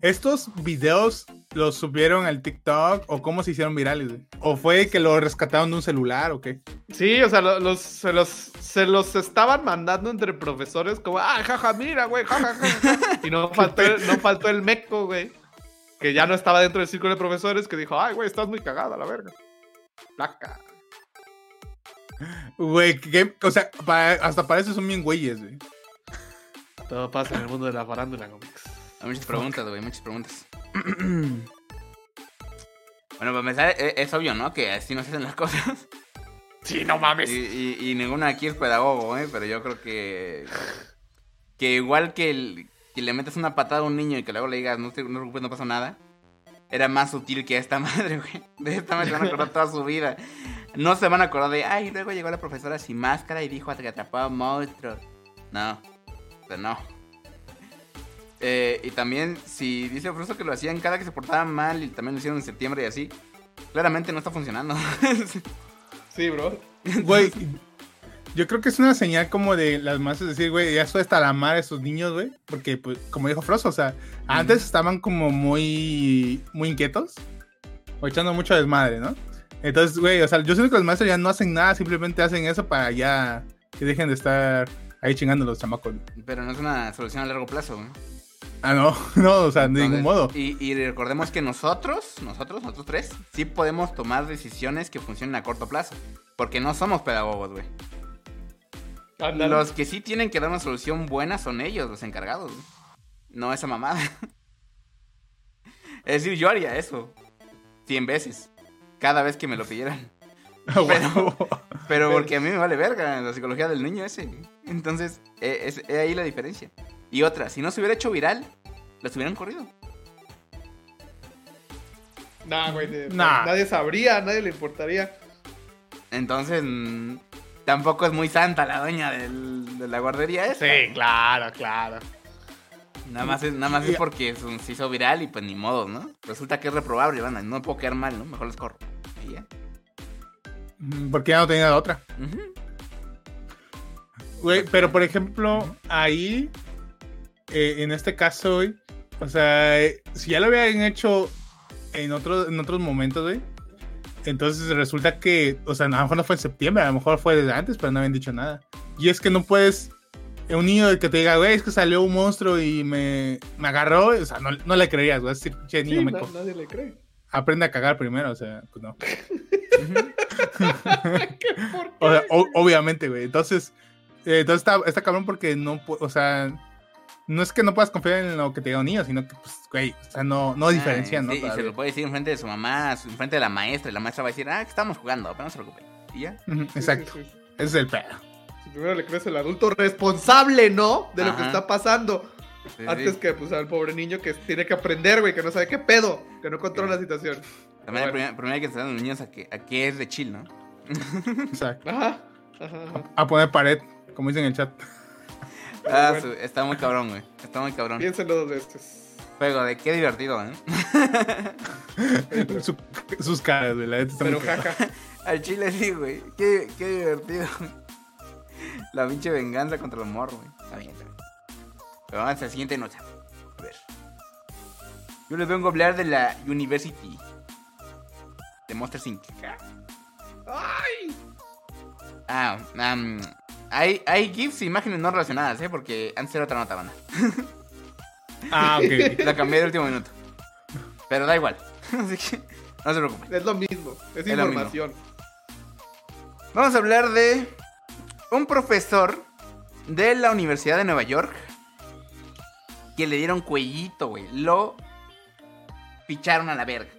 ¿Estos videos los subieron al TikTok o cómo se hicieron virales, güey? ¿O fue que lo rescataron de un celular o qué? Sí, o sea, lo- los, se, los, se los estaban mandando entre profesores como, ah, jaja, mira, güey, jaja, jaja". Y no faltó, el- no faltó el meco, güey, que ya no estaba dentro del círculo de profesores, que dijo, ay, güey, estás muy cagada, la verga. Placa. Güey, ¿qué? o sea, hasta para eso son bien güeyes, güey. Todo pasa en el mundo de la farándula, Gómez. Hay muchas preguntas, güey, muchas preguntas. Bueno, para empezar, e- es, obvio, ¿no? Que así no se hacen las cosas. Sí, no mames. Y, y, y ninguno aquí es pedagogo, ¿eh? Pero yo creo que. Que igual que, el, que le metes una patada a un niño y que luego le digas, no te no preocupes, no pasa nada. Era más sutil que esta madre, güey. De esta madre se van a acordar toda su vida. No se van a acordar de, ay, luego llegó la profesora sin máscara y dijo que atrapaba a monstruos. No, o sea, no. Eh, y también, si dice profesor que lo hacían cada que se portaba mal y también lo hicieron en septiembre y así, claramente no está funcionando. Sí, bro. Güey, yo creo que es una señal como de las masas decir, güey, ya estoy hasta la madre de esos niños, güey. Porque, pues, como dijo Frost, o sea, antes estaban como muy, muy inquietos o echando mucho desmadre, ¿no? Entonces, güey, o sea, yo siento que los maestros ya no hacen nada, simplemente hacen eso para ya que dejen de estar ahí chingando los chamacos. Pero no es una solución a largo plazo, güey. Ah, no, no, o sea, de ningún modo. Y, y recordemos que nosotros, nosotros, nosotros tres, sí podemos tomar decisiones que funcionen a corto plazo. Porque no somos pedagogos, güey. Los que sí tienen que dar una solución buena son ellos, los encargados. güey. No esa mamada. Es decir, yo haría eso. Cien veces. Cada vez que me lo pidieran. Pero, pero porque a mí me vale verga la psicología del niño ese. Entonces, eh, es, es ahí la diferencia. Y otra, si no se hubiera hecho viral, los hubieran corrido. Nah, güey. de- Nah. Nadie sabría, nadie le importaría. Entonces, mm, tampoco es muy santa la doña del- de la guardería esa. claro, claro. Nada más es, nada más es porque es un- se hizo viral y pues ni modo, ¿no? Resulta que es reprobable, banda. No me puedo quedar mal, ¿no? Mejor les corro. Y ya. Mm, Porque ya no tenía la otra. Güey, pero por ejemplo, ahí, eh, en este caso, güey, o sea, eh, si ya lo habían hecho en, otro, en otros momentos, güey, entonces resulta que, o sea, a lo mejor no fue en septiembre, a lo mejor fue desde antes, pero no habían dicho nada. Y es que no puedes, un niño que te diga, güey, es que salió un monstruo y me, me agarró, o sea, no, no le creerías, güey, es decir, pinche niño, Sí, me co- nadie le cree. aprende a cagar primero, o sea, pues no. ¿Qué? ¿Por qué? O sea, o- obviamente, güey. Entonces, eh, entonces está, está cabrón porque no, o sea, no es que no puedas confiar en lo que te diga un niño, sino que, pues, güey, o sea, no, no diferencian, ¿no? Sí, y se lo puede decir enfrente de su mamá, enfrente de la maestra, y la maestra va a decir, ah, que estamos jugando, pero no se preocupe. Y ya. Exacto. sí, sí. Ese es el pedo. Si primero le crees el adulto responsable, ¿no? De lo que está pasando. Sí, Antes sí. que, pues, al pobre niño que tiene que aprender, güey, que no sabe qué pedo, que no controla la situación. También Bueno. primero, primero hay que enseñar a los niños a que, a que es de chill, ¿no? Exacto. Ajá. Ajá, ajá. A poner pared, como dicen en el chat. Ah, bueno. su- está muy cabrón, güey. Está muy cabrón. Piénsenlo dos veces. Juego de qué divertido, ¿eh? Su- sus caras, güey. La está Pero jaja. Al chile sí, güey. Qué, qué divertido. La pinche venganza contra el morro, güey. Está bien, está bien. Pero vamos a la siguiente nota. A ver. Yo les vengo a hablar de la University. De Monster Inc. ¡Ay! Ah, am, hay, hay GIFs e imágenes no relacionadas, ¿eh? Porque antes era otra nota, banda. Ah, ok. La cambié de último minuto. Pero da igual. Así que no se preocupen. Es lo mismo, es, información. Vamos a hablar de un profesor de la Universidad de Nueva York que le dieron cuellito, güey. Lo picharon a la verga.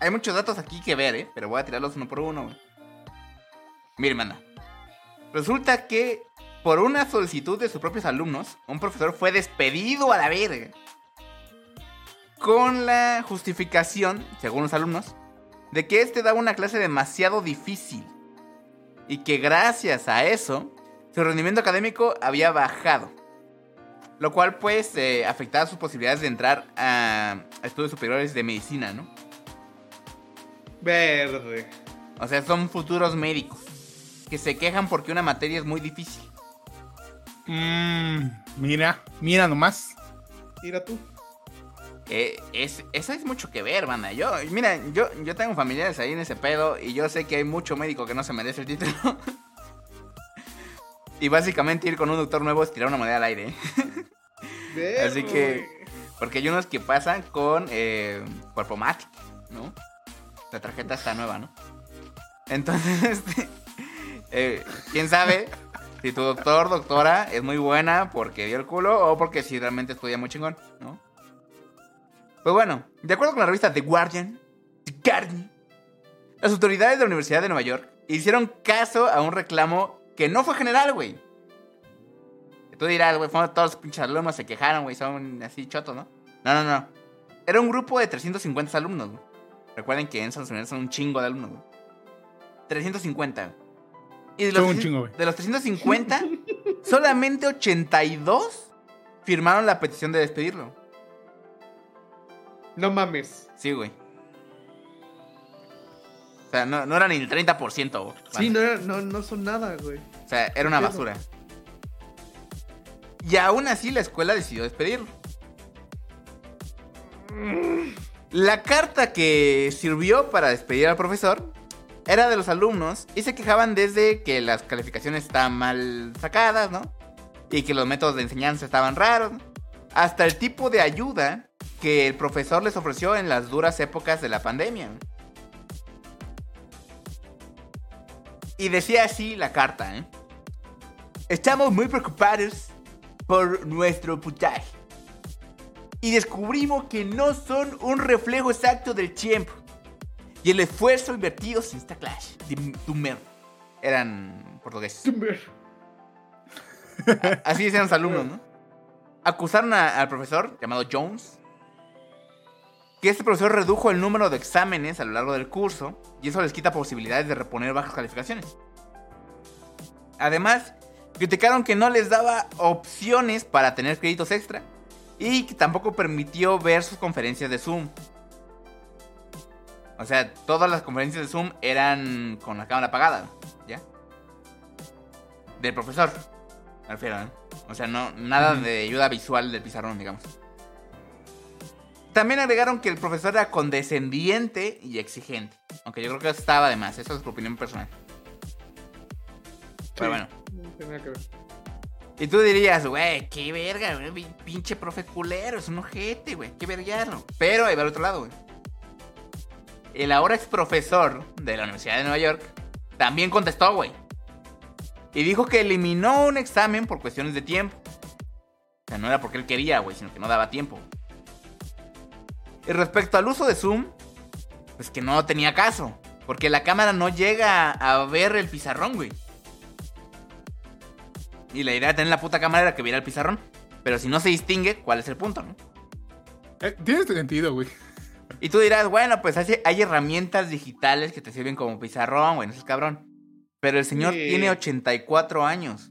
Hay muchos datos aquí que ver, ¿eh? Pero voy a tirarlos uno por uno, güey. Miren, manda. Resulta que por una solicitud de sus propios alumnos, un profesor fue despedido a la verga. Con la justificación, según los alumnos, de que este daba una clase demasiado difícil. Y que gracias a eso, su rendimiento académico había bajado. Lo cual pues eh, afectaba sus posibilidades de entrar a estudios superiores de medicina, ¿no? Verde. O sea, son futuros médicos. Que se quejan porque una materia es muy difícil. Mm, mira, mira nomás. Mira tú. Eh, es, eso es mucho que ver, banda. Yo, mira, yo, yo tengo familiares ahí en ese pedo y yo sé que hay mucho médico que no se merece el título. y básicamente ir con un doctor nuevo es tirar una moneda al aire. Así que- Porque hay unos que pasan con eh, cuerpo mágico, ¿no? La tarjeta está nueva, ¿no? Entonces, este, eh, quién sabe si tu doctor, doctora, es muy buena porque dio el culo o porque si realmente estudia muy chingón, ¿no? Pues bueno, de acuerdo con la revista The Guardian, The Guardian, Las autoridades de la Universidad de Nueva York hicieron caso a un reclamo que no fue general, güey. Tú dirás, güey, fueron todos los pinches alumnos, se quejaron, güey, son así chotos, ¿no? No, no, no. Era un grupo de 350 alumnos, güey. Recuerden que en Estados Unidos son un chingo de alumnos, güey. 350. Y de los, Son un 300 chingo, güey. de los 350, solamente 82 firmaron la petición de despedirlo. No mames. Sí, güey. O sea, no, no era ni el 30%, güey. Sí, no, era- no, no son nada, güey. O sea, era una basura. Y aún así la escuela decidió despedirlo. La carta que sirvió para despedir al profesor era de los alumnos y se quejaban desde que las calificaciones estaban mal sacadas, ¿no? Y que los métodos de enseñanza estaban raros, hasta el tipo de ayuda que el profesor les ofreció en las duras épocas de la pandemia. Y decía así la carta, ¿eh? Estamos muy preocupados por nuestro puntaje. Y descubrimos que no son un reflejo exacto del tiempo y el esfuerzo invertidos en esta clase. De Tumer. Eran portugueses. Así decían los alumnos, ¿no? Acusaron a- al profesor, llamado Jones, que este profesor redujo el número de exámenes a lo largo del curso y eso les quita posibilidades de reponer bajas calificaciones. Además, criticaron que no les daba opciones para tener créditos extra y que tampoco permitió ver sus conferencias de Zoom. O sea, todas las conferencias de Zoom eran con la cámara apagada, ¿ya? Del profesor, me refiero, ¿eh? O sea, no, nada de ayuda visual del pizarrón, digamos. También agregaron que el profesor era condescendiente y exigente. Aunque yo creo que estaba de más, eso es su opinión personal. Pero bueno. No tenía que ver. Y tú dirías, güey, qué verga, güey, pin- pinche profe culero, es un ojete, güey, qué vergarlo. Pero ahí va al otro lado, güey. El ahora ex profesor de la Universidad de Nueva York también contestó, güey. Y dijo que eliminó un examen por cuestiones de tiempo. O sea, no era porque él quería, güey, sino que no daba tiempo. Y respecto al uso de Zoom, pues que no tenía caso. Porque la cámara no llega a ver el pizarrón, güey. Y la idea de tener la puta cámara era que viera el pizarrón. Pero si no se distingue, ¿cuál es el punto, no? Eh, tiene sentido, güey. Y tú dirás, bueno, pues hay, hay herramientas digitales que te sirven como pizarrón, güey, no es cabrón. Pero el señor Sí. tiene 84 años.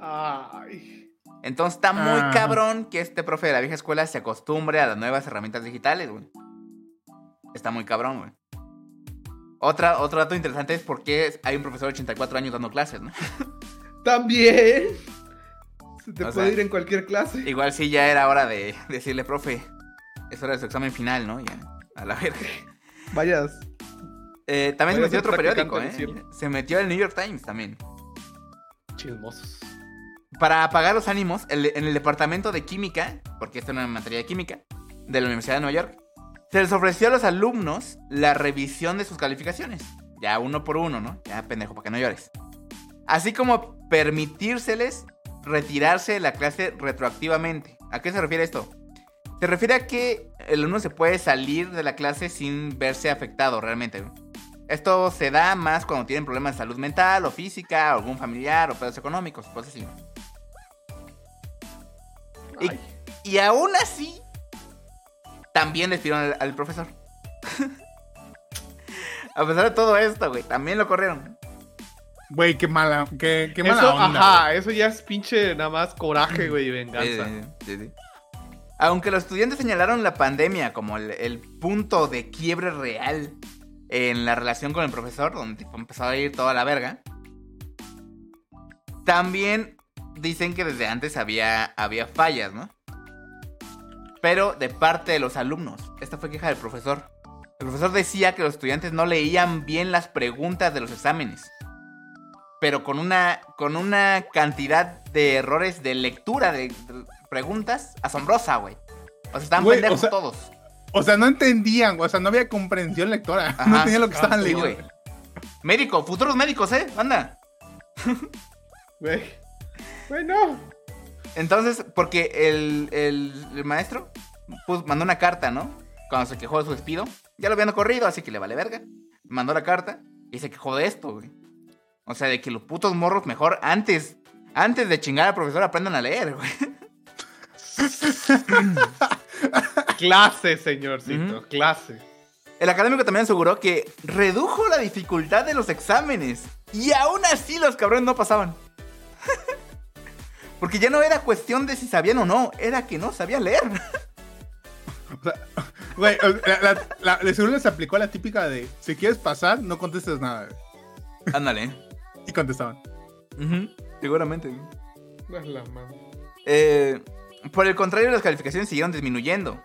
Ay. Entonces está muy Ajá. cabrón que este profe de la vieja escuela se acostumbre a las nuevas herramientas digitales, güey. Está muy cabrón, güey. Otra, otro dato interesante es por qué hay un profesor de 84 años dando clases, ¿no? También. Se te O puede sea, ir en cualquier clase. Igual sí ya era hora de decirle, profe, es hora de su examen final, ¿no? Ya, a la verga. Vayas. Eh, también se Vaya a metió otro periódico, ¿eh? Se metió el New York Times también. Chismosos. Para apagar los ánimos, el- en el departamento de química, porque esta es una materia de química, de la Universidad de Nueva York, se les ofreció a los alumnos la revisión de sus calificaciones. Ya uno por uno, ¿no? Ya pendejo, para que no llores. Así como permitírseles retirarse de la clase retroactivamente. ¿A qué se refiere esto? Se refiere a que el alumno se puede salir de la clase sin verse afectado realmente. ¿no? Esto se da más cuando tienen problemas de salud mental o física, o algún familiar o pedos económicos, cosas así. Y, y aún así, también despidieron al, al profesor. A pesar de todo esto, güey, también lo corrieron. Güey, qué mala, qué, qué mala Eso, onda. ajá, eso ya es pinche nada más coraje, güey, y venganza. Sí, sí, sí, sí. Aunque los estudiantes señalaron la pandemia como el, punto de quiebre real en la relación con el profesor, donde tipo, empezó a ir toda la verga, también dicen que desde antes había, había fallas, ¿no? Pero de parte de los alumnos. Esta fue queja del profesor. El profesor decía que los estudiantes no leían bien las preguntas de los exámenes. Pero con una, con una cantidad de errores de lectura de, de preguntas asombrosa, güey. O sea, estaban Güey, o pendejos sea, todos. O sea, no entendían, o sea, no había comprensión lectora. No entendían lo que estaban leyendo. güey. Médico, futuros médicos, ¿eh? Anda. Güey. Güey, no. Entonces, porque el, el- el maestro pues, mandó una carta, ¿no? Cuando se quejó de su despido. Ya lo habían corrido, así que le vale verga. mandó la carta y se quejó de esto, güey. O sea, de que los putos morros mejor antes, antes de chingar al profesor aprendan a leer, güey. Clase, señorcito, clase. El académico también aseguró que redujo la dificultad de los exámenes y aún así los cabrones no pasaban. Porque ya no era cuestión de si sabían o no, era que no sabían leer. O sea, güey, o- la, la, la- de seguro les aplicó la típica de si quieres pasar, no contestes nada. güey. Ándale. Y contestaban. Seguramente. la. Eh, por el contrario, las calificaciones siguieron disminuyendo.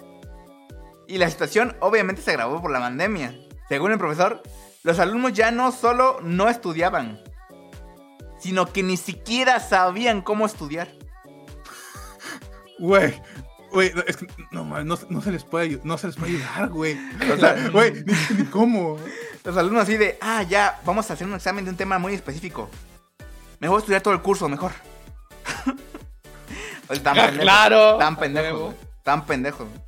Y la situación obviamente se agravó por la pandemia. Según el profesor, los alumnos ya no solo no estudiaban, sino que ni siquiera sabían cómo estudiar. Güey, güey, no, es que no, no, no se les puede no se les puede ayudar, güey. O sea, güey, ni, ni cómo. Los alumnos así de, ah, ya, vamos a hacer un examen de un tema muy específico. Me voy a estudiar todo el curso, mejor. O sea, tan Ah, pendejos, claro, Tan güey, Tan pendejos. güey.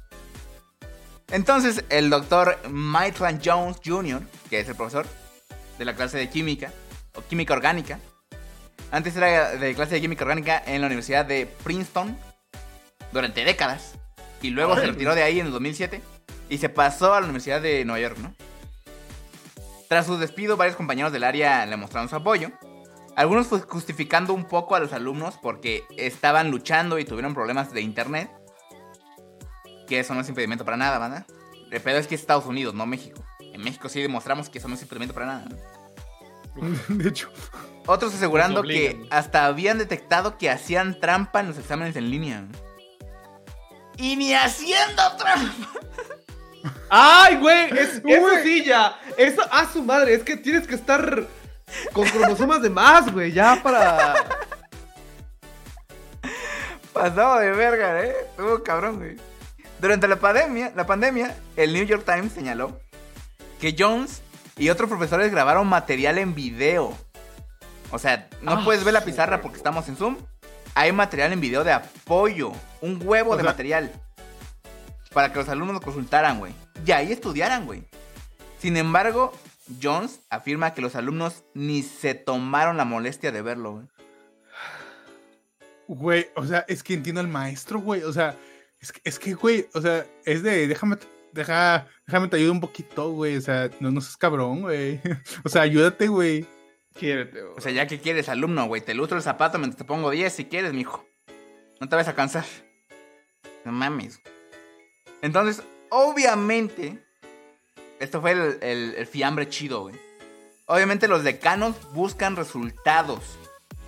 Entonces, el doctor Maitland Jones Jr., que es el profesor de la clase de química, o química orgánica, antes era de clase de química orgánica en la Universidad de Princeton durante décadas, y luego se retiró de ahí en el 2007 y se pasó a la Universidad de Nueva York, ¿no? Tras su despido, varios compañeros del área le mostraron su apoyo. Algunos justificando un poco a los alumnos porque estaban luchando y tuvieron problemas de internet. Que eso no es impedimento para nada, ¿verdad? El pedo es que es Estados Unidos, no México. En México sí demostramos que eso no es impedimento para nada. ¿no? De hecho, Otros asegurando que hasta habían detectado que hacían trampa en los exámenes en línea. Y ni haciendo trampa. ¡Ay, güey! Es, eso sí ya. Eso, a su madre, es que tienes que estar con cromosomas de más, güey, ya para. Pasado de verga, ¿eh? Estuvo cabrón, güey. Durante la pandemia, la pandemia, el New York Times señaló que Jones y otros profesores grabaron material en video. O sea, no Ah, puedes ver la pizarra porque estamos en Zoom. Hay material en video de apoyo. Un huevo O de sea- material. Para que los alumnos lo consultaran, güey. Y ahí estudiaran, güey. Sin embargo, Jones afirma que los alumnos ni se tomaron la molestia de verlo, güey. güey, o sea, es que entiendo al maestro, güey. O sea, es que, es que, güey, o sea, es de déjame, deja, déjame te ayudo un poquito, güey. O sea, no, no seas cabrón, güey. O sea, ayúdate, güey. O sea, ya que quieres, alumno, güey, te lustro el zapato mientras te pongo 10 si quieres, mijo. No te vas a cansar. No mames. Entonces, obviamente, esto fue el, el- el fiambre chido, güey. Obviamente los decanos buscan resultados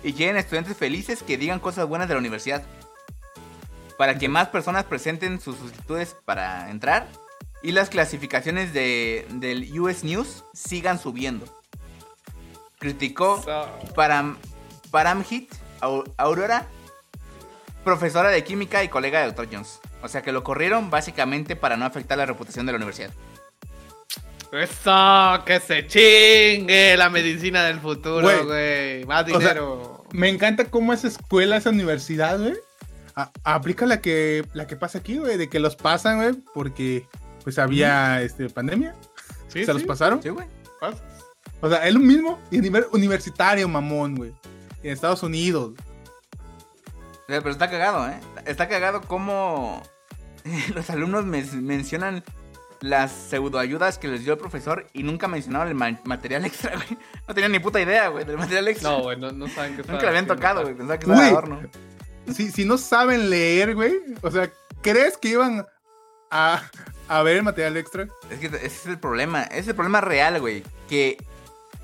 y quieren estudiantes felices que digan cosas buenas de la universidad. Para que más personas presenten sus solicitudes para entrar y las clasificaciones de, del US News sigan subiendo. Criticó Param, Paramhit Au- Aurora, profesora de química y colega de Dr. Jones. O sea que lo corrieron básicamente para no afectar la reputación de la universidad. Eso, que se chingue la medicina del futuro, Güey. Más O sea, dinero. Me encanta cómo esa escuela, esa universidad, güey. aplica la que, la que pasa aquí, güey, de que los pasan, güey, porque pues había este, pandemia. sí, se los pasaron. Sí, güey. O sea, es lo mismo y a nivel universitario, mamón, güey. En Estados Unidos. Sea, Pero está cagado, ¿eh? Está cagado cómo los alumnos men- mencionan las pseudoayudas que les dio el profesor y nunca mencionaron el ma- material extra, güey. No tenían ni puta idea, güey, del material extra. No, güey, no, no saben qué Nunca le habían tocado, güey. Pensaba que era Güey. adorno. Si, si no saben leer, güey, o sea, ¿crees que iban a, a ver el material extra? Es que ese es el problema. Ese es el problema real, güey. Que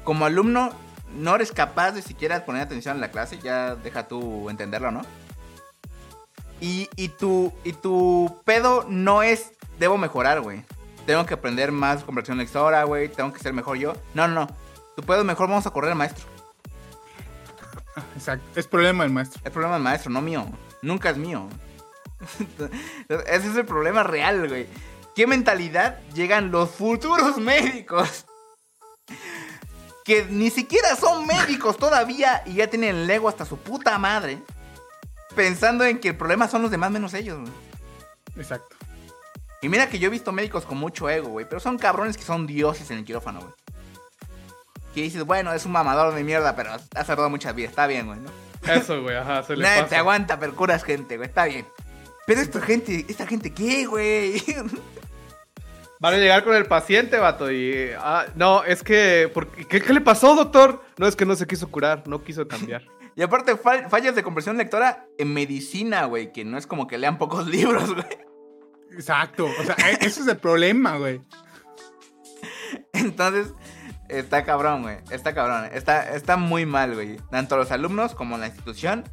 como alumno no eres capaz de siquiera poner atención en la clase. Ya deja tú entenderlo, ¿no? Y, y, tu, y tu pedo no es debo mejorar, güey. Tengo que aprender más conversión lectora, güey. Tengo que ser mejor yo. No, no, no. Tu pedo es mejor vamos a correr al maestro. Exacto. Es problema del maestro. Es problema del maestro, no mío. Nunca es mío. Ese es el problema real, güey. ¿Qué mentalidad llegan los futuros médicos? Que ni siquiera son médicos todavía y ya tienen el ego hasta su puta madre. Pensando en que el problema son los demás menos ellos, güey. Exacto. Y mira que yo he visto médicos con mucho ego, güey. Pero son cabrones que son dioses en el quirófano, güey. que dices, bueno, es un mamador de mierda, pero ha cerrado muchas vidas, está bien, güey, ¿no? Eso, güey, ajá, se le Nadie pasa. te aguanta, pero curas gente, güey, está bien. Pero esta gente, ¿esta gente qué, güey? Van a llegar con el paciente, vato, y... ah, no, es que... ¿por qué, ¿qué, le pasó, doctor? No, es que no se quiso curar, no quiso cambiar. Y aparte, fall- fallas de comprensión lectora en medicina, güey, que no es como que lean pocos libros, güey. Exacto. O sea, e- ese es el problema, güey. Entonces, está cabrón, güey. Está cabrón. Está, está muy mal, güey. Tanto los alumnos como la institución.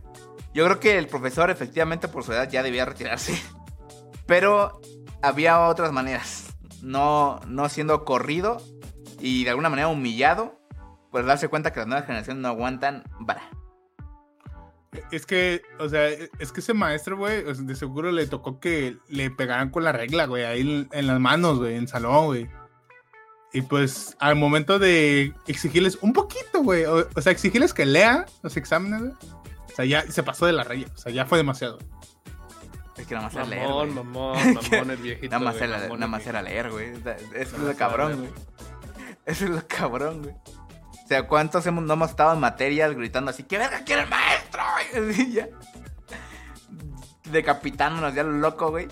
Yo creo que el profesor, efectivamente, por su edad, ya debía retirarse. Pero había otras maneras. No, no siendo corrido y de alguna manera humillado. Pues darse cuenta que las nuevas generaciones no aguantan vara. Es que, o sea, es que ese maestro, güey, de seguro le tocó que le pegaran con la regla, güey, ahí en- las manos, güey, en salón, güey. Y pues al momento de exigirles un poquito, güey, o, sea, exigirles que lean los exámenes, güey. O sea, ya se pasó de la regla, o sea, ya fue demasiado. Que nada más era leer. Mamón, mamón, mamón el viejito. Nada más, güey, era, nada más leer, güey. Eso es lo cabrón, güey. Eso es lo cabrón, güey. O sea, ¿cuántos hemos, no hemos estado en materias gritando así, ¡qué verga quiere el maestro! ya. Decapitándonos ya lo loco, güey.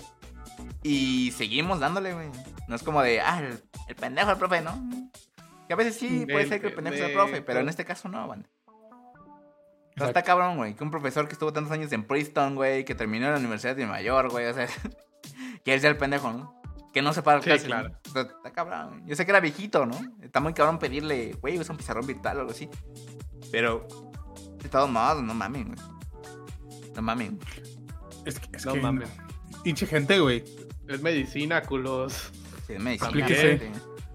Y seguimos dándole, güey. No es como de, ah, el, el pendejo el profe, ¿no? Que a veces sí puede ser que el pendejo sea el profe, pero en este caso no, banda. O sea, está cabrón, güey. Que un profesor que estuvo tantos años en Princeton, güey, que terminó en la Universidad de Nueva York, güey, o sea, que él sea el pendejo, ¿no? Que no sepa Sí, clases, claro. ¿no? O sea, está cabrón, güey. Yo sé que era viejito, ¿no? Está muy cabrón pedirle, güey, usa un pizarrón virtual o algo así. Pero, de todos modos, no mames, güey. No mames. Es que, es No que, mames. pinche gente, güey. Es medicina, culos. Sí, es medicina.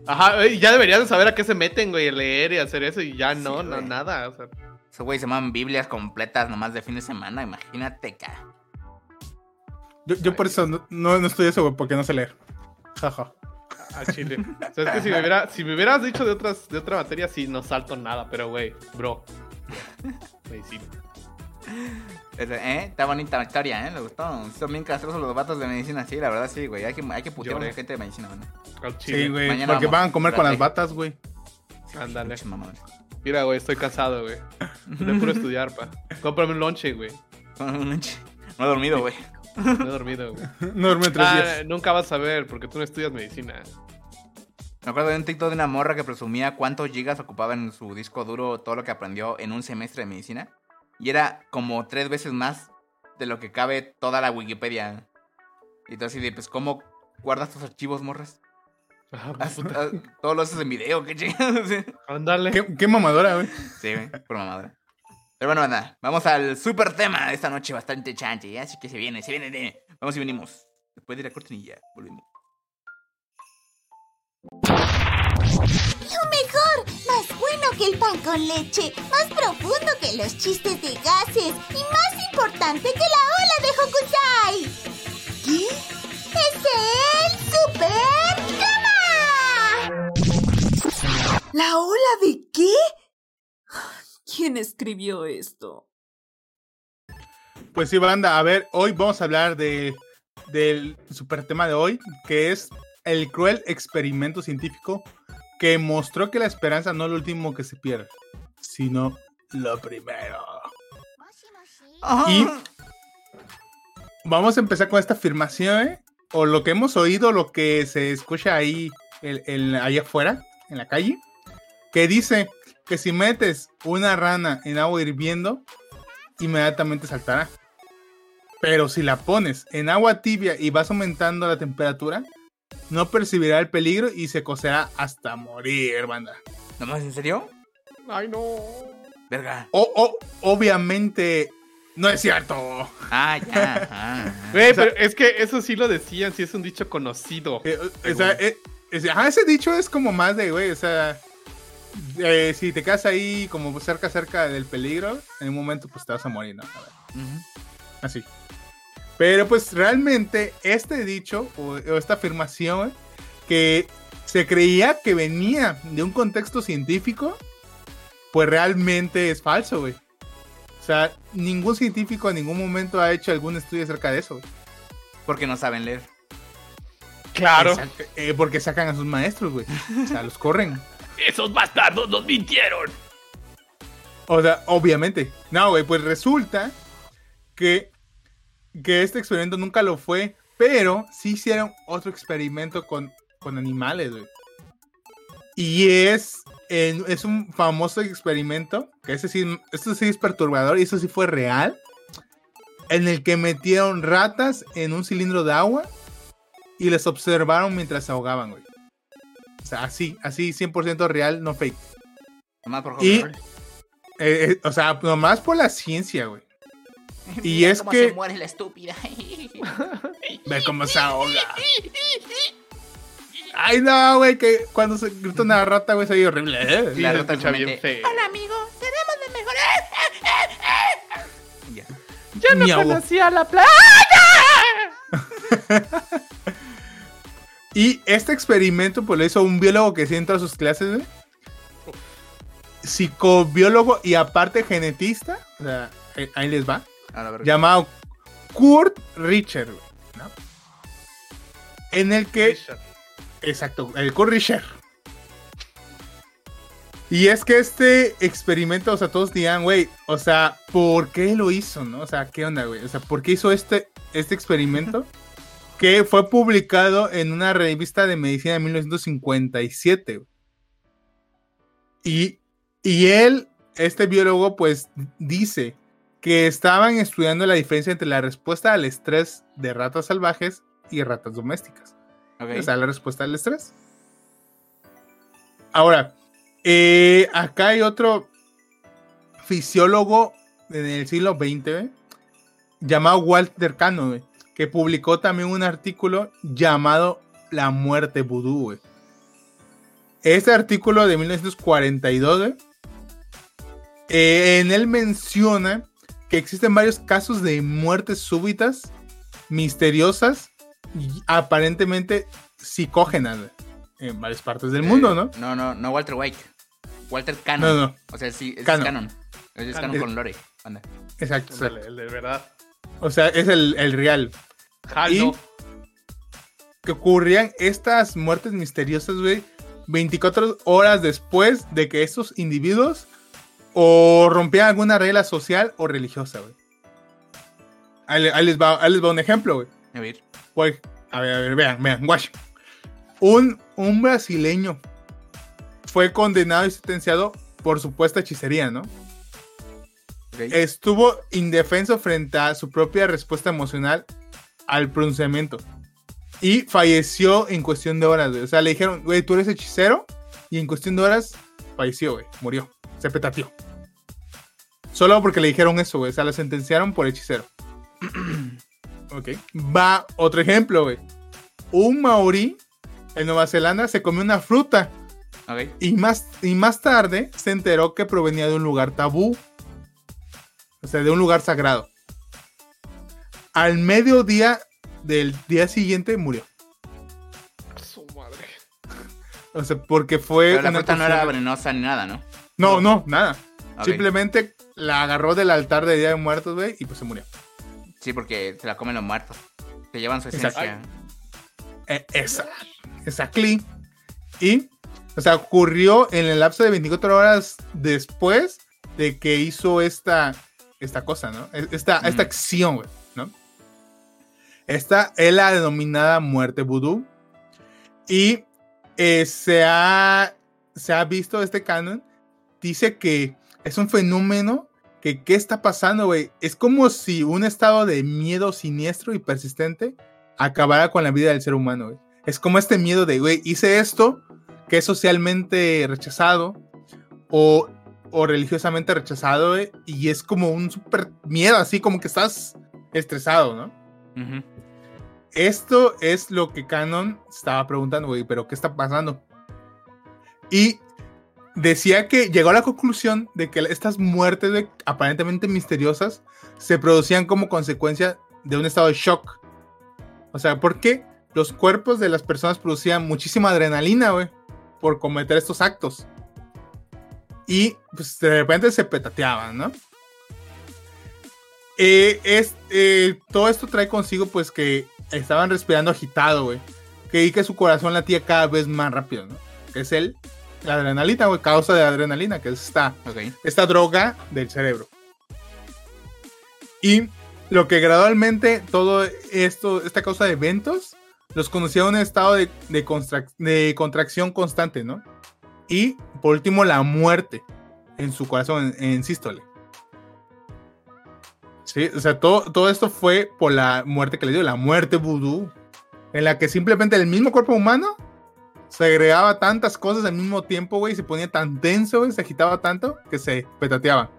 Ajá, güey, ya deberían de saber a qué se meten, güey, leer y hacer eso, y ya no, Sí, no, nada. O sea, Esos güey se llaman Biblias completas nomás de fin de semana, imagínate, cara. Yo, yo por eso no, no, no estudié eso, güey, porque no sé leer. Jaja. a Chile. o sea, es que si me, hubiera, si me hubieras dicho de, otras, de otra materia, sí, no salto nada, pero, güey, bro. Medicina. Ese, ¿Eh? Está bonita la historia, ¿eh? Le gustó. Son bien castrosos los vatos de medicina, sí, la verdad, sí, güey. Hay que, hay que putear a la gente de medicina, ¿no? Al Chile. Sí, güey, porque vamos. van a comer con las batas, güey. Ándale. Mira, güey, estoy cansado, güey. De puro estudiar, pa. Cómprame un lonche, güey. No he dormido, güey. No he dormido, güey. No duerme en tres Ah, días. nunca vas a ver, porque tú no estudias medicina. Me acuerdo de un TikTok de una morra que presumía cuántos gigas ocupaba en su disco duro todo lo que aprendió en un semestre de medicina. Y era como tres veces más de lo que cabe toda la Wikipedia. Y entonces, de, pues, ¿cómo guardas tus archivos, morras? Ah, Haz- haz- Todo lo haces en video, qué chingados. Ándale. ¿Qué, qué mamadora, güey. Sí, güey, por mamadra. Pero bueno, anda, vamos al super tema de esta noche, bastante chante, ¿eh? así que se viene, se viene, de... vamos y venimos. Después de la cortinilla, volvemos. Lo mejor, más bueno que el pan con leche, más profundo que los chistes de gases y más importante que la ola de Hokusai. ¿Qué? ¡Es ¿La ola de qué? ¿Quién escribió esto? Pues sí, banda, a ver, hoy vamos a hablar de, del super tema de hoy, que es el cruel experimento científico que mostró que la esperanza no es lo último que se pierde, sino lo primero. Y vamos a empezar con esta afirmación, ¿eh? o lo que hemos oído, lo que se escucha ahí, el, el- ahí afuera, en la calle, que dice que si metes una rana en agua hirviendo, inmediatamente saltará. Pero si la pones en agua tibia y vas aumentando la temperatura, no percibirá el peligro y se cocerá hasta morir, banda. ¿No más en serio? Ay, no. Verga. O, o- obviamente, no es cierto. Ah, ya. ah, ah. Güey, O sea- pero es que eso sí lo decían, sí es un dicho conocido. Eh, o sea, eh, es- ajá, ese dicho es como más de, güey, o sea, eh, si te quedas ahí como cerca, cerca del peligro, en un momento pues te vas a morir, ¿no? A ver, Ujú. así. Pero pues realmente este dicho o, o esta afirmación que se creía que venía de un contexto científico, pues realmente es falso, güey. O sea, ningún científico en ningún momento ha hecho algún estudio acerca de eso. güey. Porque no saben leer. Claro. Eh, porque sacan a sus maestros, güey. O sea, los corren. Esos bastardos nos mintieron. O sea, obviamente. No, güey, pues resulta que, que este experimento nunca lo fue, pero sí hicieron otro experimento con, con animales, güey. Y es, es un famoso experimento, que ese sí, esto sí es perturbador y eso sí fue real, en el que metieron ratas en un cilindro de agua y les observaron mientras se ahogaban, güey. O sea, así, así 100% real, no fake. Nomás por Y- joder. Eh, eh, o sea, nomás por la ciencia, güey. Y es cómo que... se muere la estúpida. Ve cómo se ahoga. Ay, no, güey, que cuando se grita una rata, güey, se oye horrible. ¿eh? Sí, La rata escucha bien feo. Hola, amigo. Tenemos de mejorar. Ya. Yo no Miau. conocía la playa. Y este experimento, pues lo hizo un biólogo que sí entró a sus clases, güey. Psicobiólogo y aparte genetista. O sea, eh, ahí les va. Llamado Kurt Richer, güey, ¿no? En el que Exacto, el Currisher. Y es que este experimento, o sea, todos digan, güey, o sea, ¿por qué lo hizo, no? O sea, ¿qué onda, güey? O sea, ¿por qué hizo este, este experimento? que fue publicado en una revista de medicina en 1957. güey. Y, y él, este biólogo, pues dice que estaban estudiando la diferencia entre la respuesta al estrés de ratas salvajes y ratas domésticas. Ok. Esa es la respuesta al estrés. Ahora, eh, acá hay otro fisiólogo en el siglo XX, llamado Walter Cano, que publicó también un artículo llamado La muerte vudú, güey. Este artículo de 1942, güey, eh, en él menciona que existen varios casos de muertes súbitas, misteriosas y aparentemente psicógenas güey, en varias partes del mundo, ¿no? No, no, no Walter White. Walter Cannon. No, no, O sea, sí, es Cannon. Canon. Es Cannon. Canon con Lore. Anda. exacto. o sea, Ándale, el de verdad. O sea, es el, el real. Jalo. Que ocurrían estas muertes misteriosas, güey, 24 horas después de que estos individuos o rompían alguna regla social o religiosa, güey. Ahí, le- ahí les va, ahí les va un ejemplo, güey. A ver. A ver, a ver, vean, vean. Un, un brasileño fue condenado y sentenciado por supuesta hechicería, ¿no? Estuvo indefenso frente a su propia respuesta emocional al pronunciamiento. Y falleció en cuestión de horas, güey. O sea, le dijeron, güey, tú eres hechicero. Y en cuestión de horas falleció, güey. Murió. Se petateó. Solo porque le dijeron eso, güey. O sea, lo sentenciaron por hechicero. ok. Va otro ejemplo, güey. Un maorí en Nueva Zelanda se comió una fruta. Ok. Y más, y más tarde se enteró que provenía de un lugar tabú. O sea, de un lugar sagrado. Al mediodía del día siguiente murió. Su madre. O sea, porque fue. Pero la una fruta no era venenosa ni nada, ¿no? No, no, nada. Simplemente la agarró del altar de Día de Muertos, güey, y pues se murió. Sí, porque se la comen los muertos. Se llevan su Exacto. esencia. Eh, esa, exactly. Y, o sea, ocurrió en el lapso de 24 horas después de que hizo esta, esta cosa, ¿no? E- Esta, esta acción, güey. Esta es la denominada muerte vudú. Y eh, se, ha, se ha visto este canon. Dice que es un fenómeno que, ¿qué está pasando, güey? Es como si un estado de miedo siniestro y persistente acabara con la vida del ser humano, güey. Es como este miedo de, güey, hice esto que es socialmente rechazado o, o religiosamente rechazado, güey, y es como un súper miedo, así como que estás estresado, ¿no? Esto es lo que Canon estaba preguntando, güey, pero ¿qué está pasando? Y decía que llegó a la conclusión de que estas muertes, aparentemente misteriosas, se producían como consecuencia de un estado de shock. O sea, porque los cuerpos de las personas producían muchísima adrenalina, güey, por cometer estos actos. Y pues de repente se petateaban, ¿no? Eh, es, eh, todo esto trae consigo, pues, que estaban respirando agitado, güey. Que y que su corazón latía cada vez más rápido, ¿no? Es el la adrenalina, güey, causa de adrenalina, que es esta, esta droga del cerebro. Y lo que gradualmente todo esto, esta causa de eventos, los conducía a un estado de, de contracción constante, ¿no? Y por último, la muerte en su corazón, en, en sístole. Sí, o sea, todo, todo esto fue por la muerte que le dio, la muerte vudú, en la que simplemente el mismo cuerpo humano se agregaba tantas cosas al mismo tiempo, güey, se ponía tan denso, güey, se agitaba tanto que se petateaba.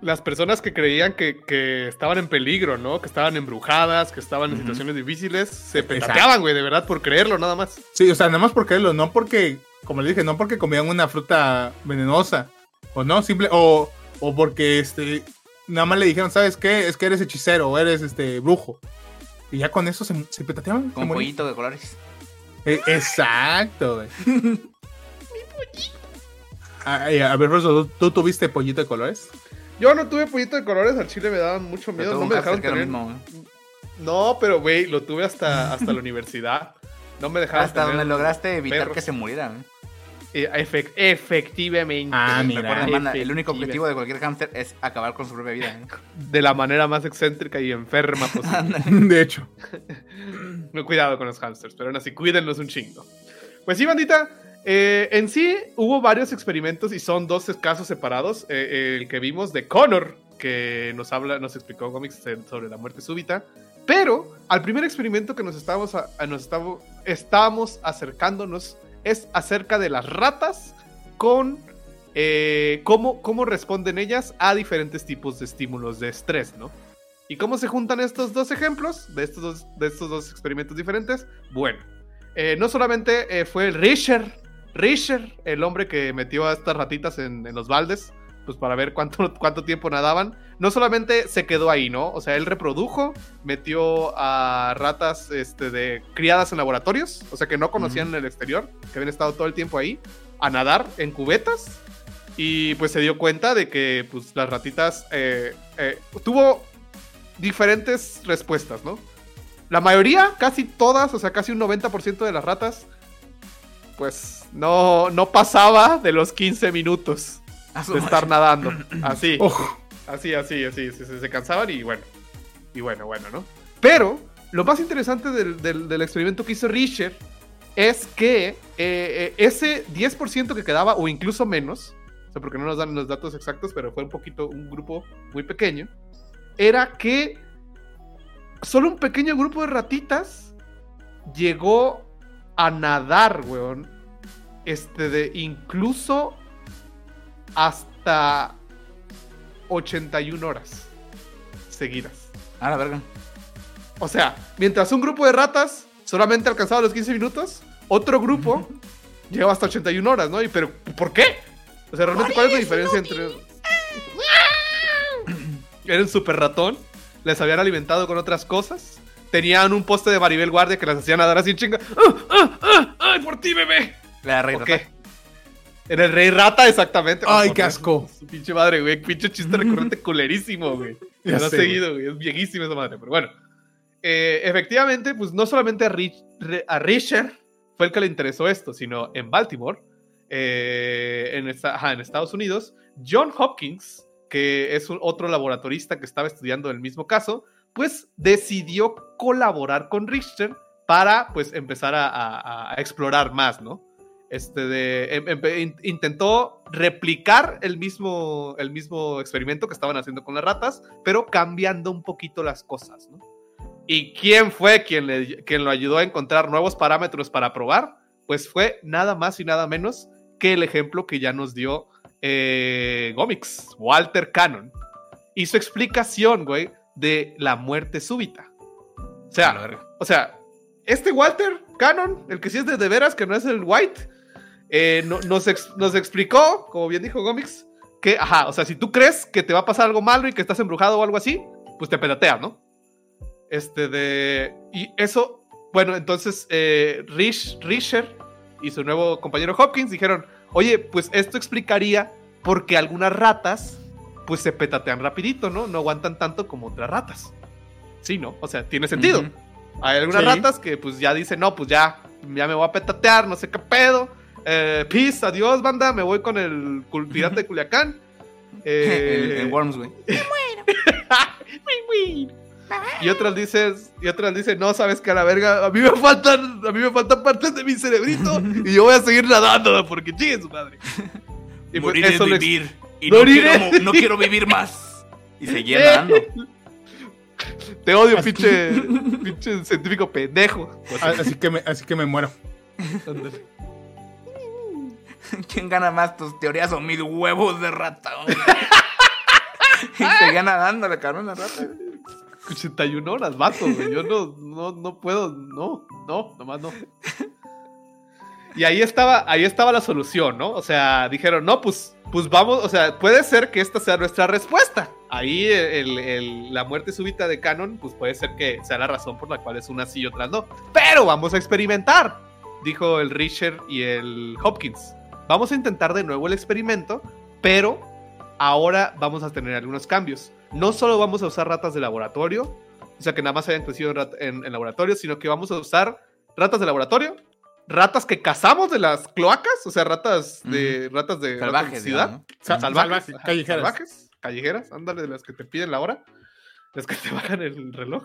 Las personas que creían que, que estaban en peligro, ¿no? Que estaban embrujadas, que estaban en situaciones difíciles, se petateaban, güey, de verdad, por creerlo, nada más. Sí, o sea, nada más por creerlo, no porque, como le dije, no porque comían una fruta venenosa, o no, simple, o, o porque este, nada más le dijeron, ¿sabes qué? Es que eres hechicero, o eres este brujo. Y ya con eso se, se petateaban. Con pollito de colores. Eh, exacto, güey. Mi pollito. A, ver, Rosso, ¿tú, tú tuviste pollito de colores? Yo no tuve pollito de colores, al chile me daban mucho miedo, no me dejaron tener... mismo. No, pero güey, lo tuve hasta, hasta la universidad. No me dejaron Hasta tener donde lograste evitar perros. que se muriera. güey. Eh, efec- efectivamente. Ah, mira. El único objetivo de cualquier hámster es acabar con su propia vida. ¿eh? De la manera más excéntrica y enferma posible. De hecho. No, cuidado con los hamsters, pero aún así, cuídenlos un chingo. Pues sí, bandita. eh, en sí hubo varios experimentos y son dos casos separados. Eh, eh, el que vimos de Connor, que nos habla, nos explicó cómics eh, sobre la muerte súbita. Pero al primer experimento que nos estábamos, a- a- nos estamos, estábamos acercándonos es acerca de las ratas con eh, cómo, cómo responden ellas a diferentes tipos de estímulos de estrés, ¿no? ¿Y cómo se juntan estos dos ejemplos de estos dos, de estos dos experimentos diferentes? Bueno, eh, no solamente eh, fue el Risher, Risher, el hombre que metió a estas ratitas en, en los baldes, pues para ver cuánto, cuánto tiempo nadaban, no solamente se quedó ahí, ¿no? O sea, él reprodujo, metió a ratas este, de, criadas en laboratorios, o sea, que no conocían el exterior, que habían estado todo el tiempo ahí, a nadar en cubetas. Y pues se dio cuenta de que pues, las ratitas eh, eh, tuvo diferentes respuestas, ¿no? La mayoría, casi todas, o sea, casi un 90% de las ratas, pues no, no pasaba de los 15 minutos de estar nadando. Así, Ojo. Así, así, así, se, se- cansaban y bueno, y bueno, bueno, ¿no? Pero lo más interesante del, del- experimento que hizo Risher es que eh, eh, ese 10% que quedaba, o incluso menos, o sea, porque no nos dan los datos exactos, pero fue un poquito, un grupo muy pequeño, era que solo un pequeño grupo de ratitas llegó a nadar, weón. Este de incluso hasta 81 horas seguidas. A la verga. O sea, mientras un grupo de ratas solamente alcanzaba los 15 minutos, otro grupo llegaba hasta 81 horas, ¿no? Y pero ¿por qué? O sea, realmente cuál es la diferencia entre era un super ratón, les habían alimentado con otras cosas, tenían un poste de Maribel Guardia que las hacían nadar así en chinga. ¡Ah, ah, ah! ¡Ay, por ti, bebé! La rey ¿O rata. qué? En el Rey Rata, exactamente. Ay, qué asco. Su pinche madre, güey. Pinche chiste recurrente culerísimo, güey. Ya ha sé, seguido, güey. Es viejísima esa madre. Pero bueno. Eh, efectivamente, pues no solamente a, Rich, a Risher fue el que le interesó esto, sino en Baltimore, eh, en, esta- ajá, en Estados Unidos, John Hopkins, que es un, otro laboratorista que estaba estudiando el mismo caso, pues decidió colaborar con Richter para pues empezar a, a- a explorar más, ¿no? Este de, em- em- in- intentó replicar el mismo, el mismo experimento que estaban haciendo con las ratas, pero cambiando un poquito las cosas, ¿no? ¿Y quién fue quien, le, quien lo ayudó a encontrar nuevos parámetros para probar? Pues fue nada más y nada menos que el ejemplo que ya nos dio eh, Gomix, Walter Cannon. Y su explicación, güey, de la muerte súbita. O sea, o sea, este Walter Cannon, el que sí es de, de veras, que no es el White, eh, no- nos, ex- nos explicó, como bien dijo Gomix, que, ajá, o sea, si tú crees que te va a pasar algo malo y que estás embrujado o algo así, pues te pedateas, ¿no? Este de. Y eso, bueno, entonces eh, Rich, Risher y su nuevo compañero Hopkins dijeron: Oye, pues esto explicaría por qué algunas ratas, pues se petatean rapidito, ¿no? No aguantan tanto como otras ratas. Sí, ¿no? O sea, tiene sentido. Hay algunas Sí. ratas que pues ya dicen, no, pues ya, ya me voy a petatear, no sé qué pedo. Eh, peace, adiós, banda, me voy con el pirata de Culiacán. Eh, en, en Worms, güey. y otras dices, y otras dicen, no, sabes que a la verga, a mí me faltan, a mí me faltan partes de mi cerebrito y yo voy a seguir nadando porque chingue su madre. Y pues Moriré eso de lo vivir. Y Moriré. no quiero, no quiero vivir más. Y seguía nadando. Te odio, pinche, pinche científico pendejo. Así que me, así que me muero. ¿Quién gana más tus teorías o mis huevos de rata? y seguía nadando, le cabrón la rata. 81 horas, vato, güey. Yo no, no, no puedo, no, no, nomás no. Y ahí estaba, ahí estaba la solución, ¿no? O sea, dijeron, no, pues, pues vamos, o sea, puede ser que esta sea nuestra respuesta. Ahí el- el- la muerte súbita de Canon, pues puede ser que sea la razón por la cual es una sí y otras no. Pero vamos a experimentar, dijo el Richard y el Hopkins. Vamos a intentar de nuevo el experimento, pero ahora vamos a tener algunos cambios. No solo vamos a usar ratas de laboratorio, o sea que nada más hayan crecido en, en- en laboratorio, sino que vamos a usar ratas de laboratorio, ratas que cazamos de las cloacas, o sea, ratas de ratas de Salvajes, ratas de ciudad, digamos, ¿no? Sa- salvajes, callejeras. salvajes, callejeras, ándale, de las que te piden la hora, las que te bajan el reloj.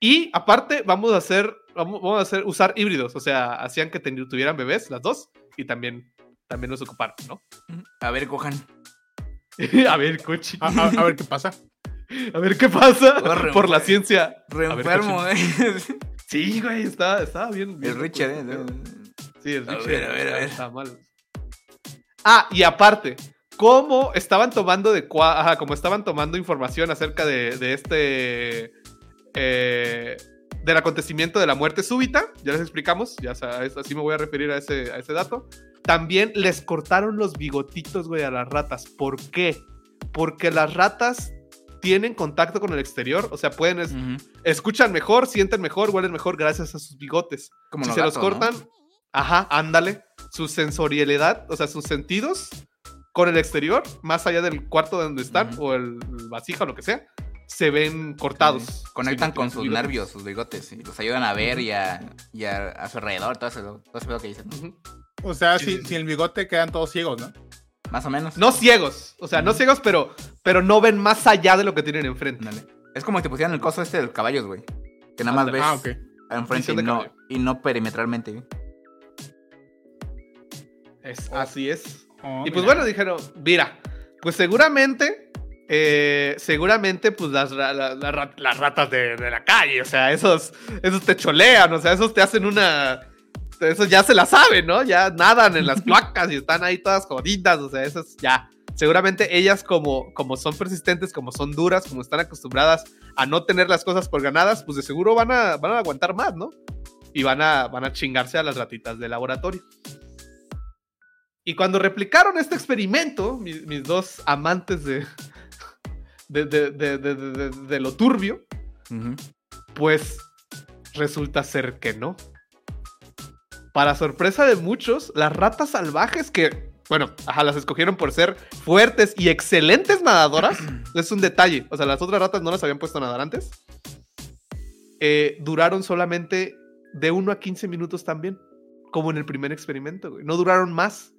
Y aparte vamos a hacer, vamos, vamos a hacer usar híbridos, o sea, hacían que tuvieran bebés las dos y también también los ocuparon, ¿no? A ver, cojan. a ver, coche. A, a- a ver qué pasa. A ver qué pasa Corre, por la ciencia. Re A ver, enfermo, güey. Sí, güey, estaba, estaba bien. bien El Richard, ¿eh? Sí, el A Richard. ver, a ver, a ver. Estaba mal. Ah, y aparte, ¿cómo estaban tomando de cua- ajá, como estaban tomando información acerca de, de este eh, del acontecimiento de la muerte súbita? Ya les explicamos, ya sabes, así me voy a referir a ese, a ese dato. También les cortaron los bigotitos, güey, a las ratas. ¿Por qué? Porque las ratas tienen contacto con el exterior, o sea, pueden es- escuchan mejor, sienten mejor, huelen mejor gracias a sus bigotes. Como si los se los gatos, ¿no? cortan, ajá, ándale, su sensorialidad, o sea, sus sentidos con el exterior, más allá del cuarto donde están, o el, el vasija o lo que sea, se ven cortados. Sí. Conectan Sí, con sus bigotes. nervios, sus bigotes, y los ayudan a ver y a, y a, a su alrededor, todo eso, todo ese pedo que dicen. O sea, Sí, sin, sí, sí. sin el bigote quedan todos ciegos, ¿no? Más o menos. No ciegos, o sea, no ciegos, pero, pero no ven más allá de lo que tienen enfrente. Ándale. Es como si te pusieran el coso este de los caballos, güey. Que nada más ves Ah, ok. enfrente y no, y no perimetralmente. güey. Es, así es. Oh, Y pues mira. bueno, dijeron, mira, pues seguramente, eh, seguramente, pues las, la- la las ratas de, de la calle, o sea, esos, esos te cholean, o sea, esos te hacen una... Esos ya se la saben, ¿no? Ya nadan en las cloacas y están ahí todas jodidas, o sea, esos ya. Seguramente ellas como, como son persistentes, como son duras, como están acostumbradas a no tener las cosas por ganadas, pues de seguro van a, van a aguantar más, ¿no? Y van a, van a chingarse a las ratitas de laboratorio. Y cuando replicaron este experimento, mis, mis dos amantes de, de, de- de- de- de- de- de lo turbio, pues resulta ser que no. Para sorpresa de muchos, las ratas salvajes que, bueno, ajá, las escogieron por ser fuertes y excelentes nadadoras, es un detalle, o sea, las otras ratas no las habían puesto a nadar antes, eh, duraron solamente de 1 a 15 minutos también, como en el primer experimento, güey. No duraron más.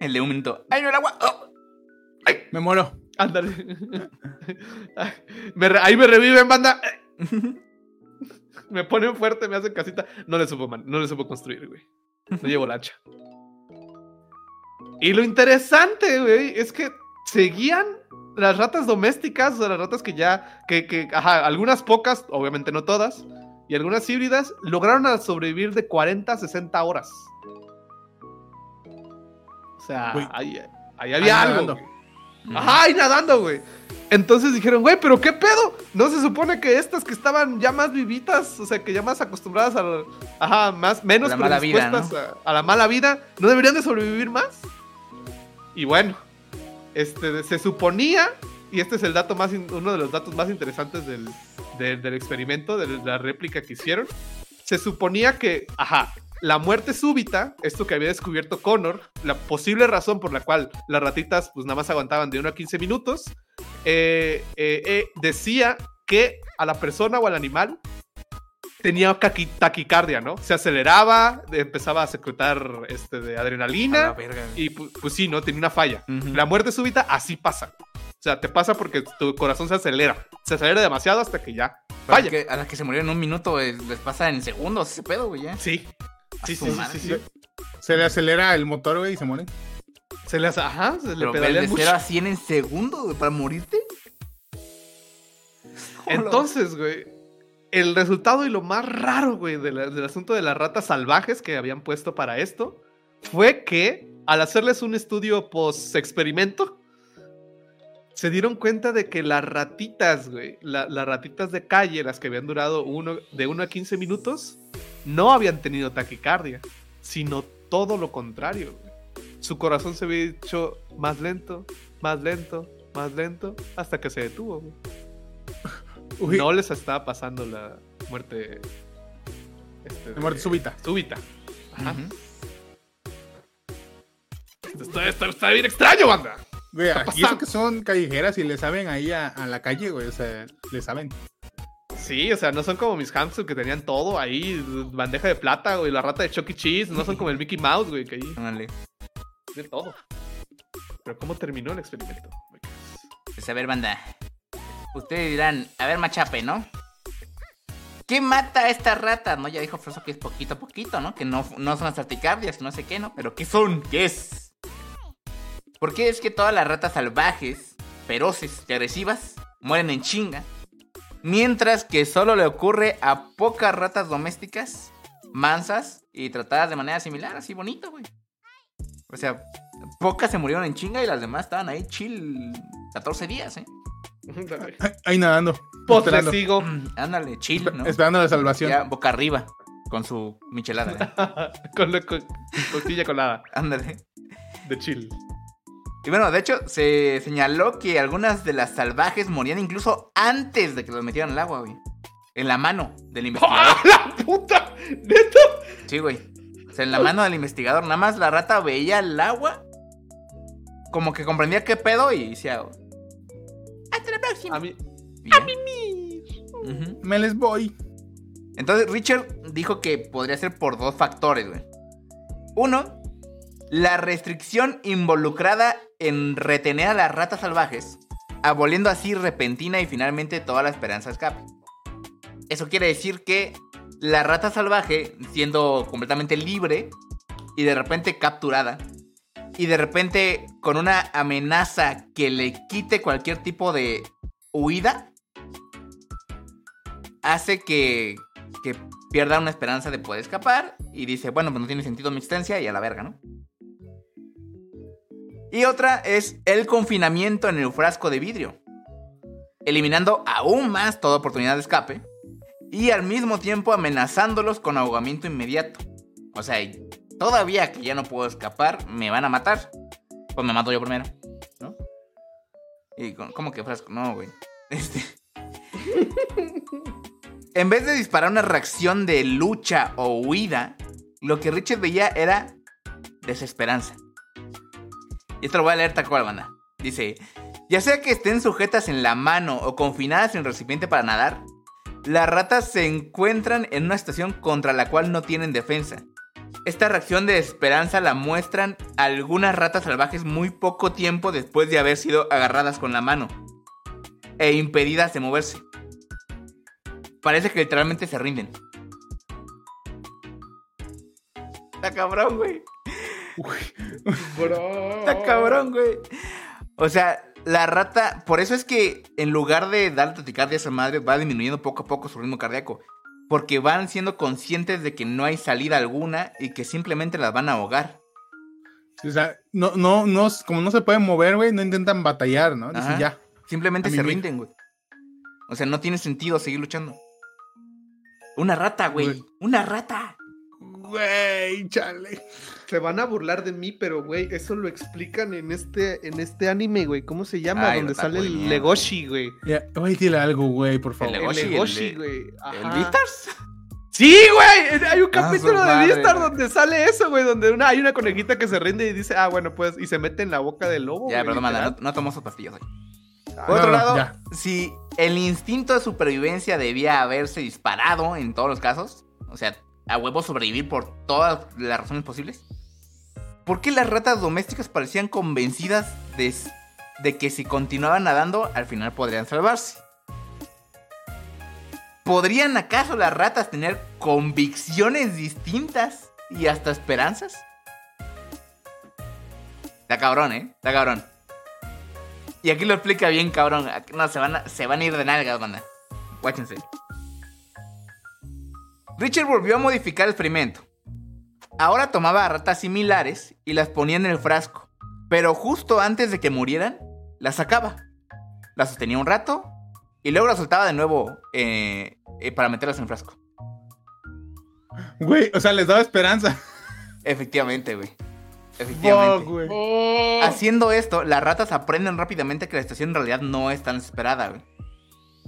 El de un minuto. ¡Ay, no el agua! ¡Oh! Me muero. Ándale. Me re- ahí me reviven, banda. Me ponen fuerte, me hacen casita. No le supo, man- no le supo construir, güey. No llevo lancha. Y lo interesante, güey, es que seguían las ratas domésticas, o sea, las ratas que ya, que, que, ajá, algunas pocas, obviamente no todas, y algunas híbridas, lograron a sobrevivir de 40 a 60 horas. O sea, ahí, ahí había Ahí algo. Ajá, y nadando, güey. Entonces dijeron, güey, pero qué pedo. No se supone que estas que estaban ya más vivitas, o sea, que ya más acostumbradas a, la- ajá, más, menos A la mala vida, predispuestas a, a la mala vida, no deberían de sobrevivir más. Y bueno, este, se suponía, y este es el dato más, uno de los datos más interesantes del, del- del experimento, de la réplica que hicieron, se suponía que, ajá, la muerte súbita, esto que había descubierto Connor, la posible razón por la cual las ratitas pues nada más aguantaban de 1 a 15 minutos, eh, eh, eh, decía que a la persona o al animal tenía taquicardia, ¿no? Se aceleraba, empezaba a secretar este, de adrenalina. verga. Y pu- pues sí, ¿no? Tenía una falla. Ujú. La muerte súbita así pasa. O sea, te pasa porque tu corazón se acelera. Se acelera demasiado hasta que ya Pero falla. que a las que se murieron en un minuto eh, les pasa en segundos ese pedo, güey. Sí. Sí, sí, sí, sí, sí. Se le acelera el motor, güey, y se muere. Se le hace, ajá, se le pedalean de mucho. 0 a 100 en segundos, güey, para morirte. Entonces, güey, el resultado y lo más raro, güey, del asunto de las ratas salvajes que habían puesto para esto fue que al hacerles un estudio post-experimento, se dieron cuenta de que las ratitas, güey, la- las ratitas de calle, las que habían durado uno, de 1 a 15 minutos, no habían tenido taquicardia, sino todo lo contrario. güey. Su corazón se había hecho más lento, más lento, más lento, hasta que se detuvo. güey. No les estaba pasando la muerte. este, la muerte de- súbita. súbita. Ajá. Ujú. Está, bien extraño, banda. Güey, aquí eso que son callejeras y le saben ahí a, a la calle, güey. O sea, le saben. Sí, o sea, no son como mis hamsters que tenían todo ahí, bandeja de plata, güey, la rata de Chucky Cheese, no son como el Mickey Mouse, güey, que ahí Ándale. tiene todo. Pero ¿cómo terminó el experimento? Pues a ver, banda. Ustedes dirán, a ver, machape, ¿no? ¿Qué mata a estas ratas? ¿No? Ya dijo Froso que es poquito a poquito, ¿no? Que no, no son las articardias, no sé qué, ¿no? Pero ¿qué son? ¿Qué es? ¿Por qué es que todas las ratas salvajes, feroces y agresivas mueren en chinga? Mientras que solo le ocurre a pocas ratas domésticas, mansas y tratadas de manera similar, así bonito, güey. O sea, pocas se murieron en chinga y las demás estaban ahí chill 14 días, ¿eh? Ahí- nadando. Esperando, sigo. Ándale, chill, ¿no? esperando la salvación. Ya boca arriba con su michelada. ¿eh? con la co- costilla colada Ándale. de chill. Y bueno, de hecho, se señaló que algunas de las salvajes morían incluso antes de que los metieran al agua, güey. En la mano del investigador. ¡Ah, la puta! ¿Neta? Sí, güey. O sea, en la mano del investigador. Nada más la rata veía el agua. Como que comprendía qué pedo y decía. Hasta la próxima. A mí. Y ya. Ujú. Me les voy. Entonces Richard dijo que podría ser por dos factores, güey. Uno, la restricción involucrada en retener a las ratas salvajes, aboliendo así repentina y finalmente toda la esperanza escape. Eso quiere decir que la rata salvaje, siendo completamente libre y de repente capturada, y de repente con una amenaza que le quite cualquier tipo de huida, hace que, que pierda una esperanza de poder escapar y dice, bueno, pues no tiene sentido mi existencia y a la verga, ¿no? Y otra es el confinamiento en el frasco de vidrio, eliminando aún más toda oportunidad de escape y al mismo tiempo amenazándolos con ahogamiento inmediato. O sea, todavía que ya no puedo escapar, me van a matar. Pues me mato yo primero, ¿no? Y con- ¿cómo que frasco? No, güey. Este... En vez de disparar una reacción de lucha o huida, lo que Richard veía era desesperanza. Y esto lo voy a leer tal cual, banda. Dice, ya sea que estén sujetas en la mano o confinadas en recipiente para nadar, las ratas se encuentran en una situación contra la cual no tienen defensa. Esta reacción de desesperanza la muestran algunas ratas salvajes muy poco tiempo después de haber sido agarradas con la mano e impedidas de moverse. Parece que literalmente se rinden. Está cabrón, güey. Está cabrón, güey. O sea, la rata. Por eso es que en lugar de dar taquicardia a esa madre, va disminuyendo poco a poco su ritmo cardíaco. Porque van siendo conscientes de que no hay salida alguna y que simplemente las van a ahogar. O sea, no, no, no, como no se pueden mover, güey, no intentan batallar, ¿no? Dicen Ajá. ya. Simplemente se rinden, güey. O sea, no tiene sentido seguir luchando. Una rata. Güey. Una rata. Güey, chale. Se van a burlar de mí, pero güey, eso lo explican en este, en este anime, güey. ¿Cómo se llama? Ay, Donde sale el. Legoshi, güey. Ya, güey, dile algo, güey, por favor. El El Legoshi, Legoshi, el güey. ¿El. Beastars? Sí, güey. Hay un Ah, capítulo de madre, Beastar güey. donde sale eso, güey. Donde una, hay una conejita que se rinde y dice, ah, bueno, pues, y se mete en la boca del lobo. Ya, güey, perdón, manda, no, no tomo sus pastillas hoy. Por otro no, lado, ya. si el instinto de supervivencia debía haberse disparado en todos los casos, o sea, a huevo sobrevivir por todas las razones posibles, ¿por qué las ratas domésticas parecían convencidas de, que si continuaban nadando, al final podrían salvarse? ¿Podrían acaso las ratas tener convicciones distintas y hasta esperanzas? Está cabrón, ¿eh? Está cabrón. Y aquí lo explica bien, cabrón. No, se van se van a ir de nalgas, banda. Guáchense. Richard volvió a modificar el experimento. Ahora tomaba a ratas similares y las ponía en el frasco. Pero justo antes de que murieran, las sacaba. Las sostenía un rato y luego las soltaba de nuevo eh, eh, para meterlas en el frasco. Güey, o sea, les daba esperanza. Efectivamente, güey. Fuck, Efectivamente. güey. Oh. Haciendo esto, las ratas aprenden rápidamente que la situación en realidad no es tan desesperada, güey.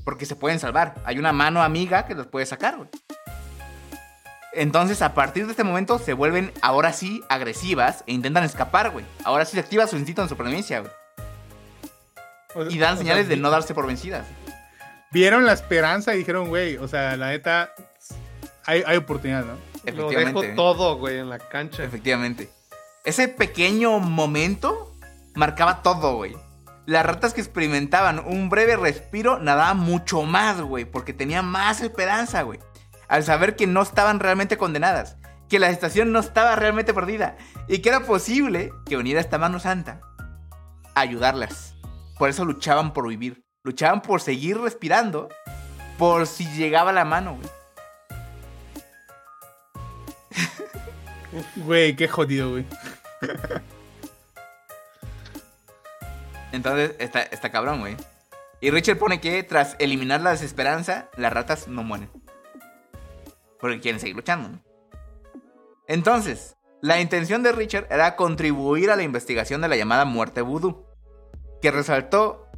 Porque se pueden salvar. Hay una mano amiga que los puede sacar, güey. Entonces, a partir de este momento, se vuelven ahora sí agresivas e intentan escapar, güey. Ahora sí se activa su instinto de supervivencia, güey. O sea- Y dan o señales sea, de no darse por vencidas. Vieron la esperanza y dijeron, güey, o sea, la neta, hay, hay oportunidad, ¿no? Lo Efectivamente. dejo todo, güey, en la cancha. Efectivamente. Ese pequeño momento marcaba todo, güey. Las ratas que experimentaban un breve respiro nadaban mucho más, güey, porque tenían más esperanza, güey. Al saber que no estaban realmente condenadas, que la estación no estaba realmente perdida y que era posible que viniera esta mano santa a ayudarlas. Por eso luchaban por vivir, luchaban por seguir respirando, por si llegaba la mano, güey. Güey, qué jodido, güey. Entonces, está, está cabrón, güey. Y Richard pone que tras eliminar la desesperanza, las ratas no mueren. Porque quieren seguir luchando, ¿no? Entonces, la intención de Richard era contribuir a la investigación de la llamada muerte vudú. Que resaltó,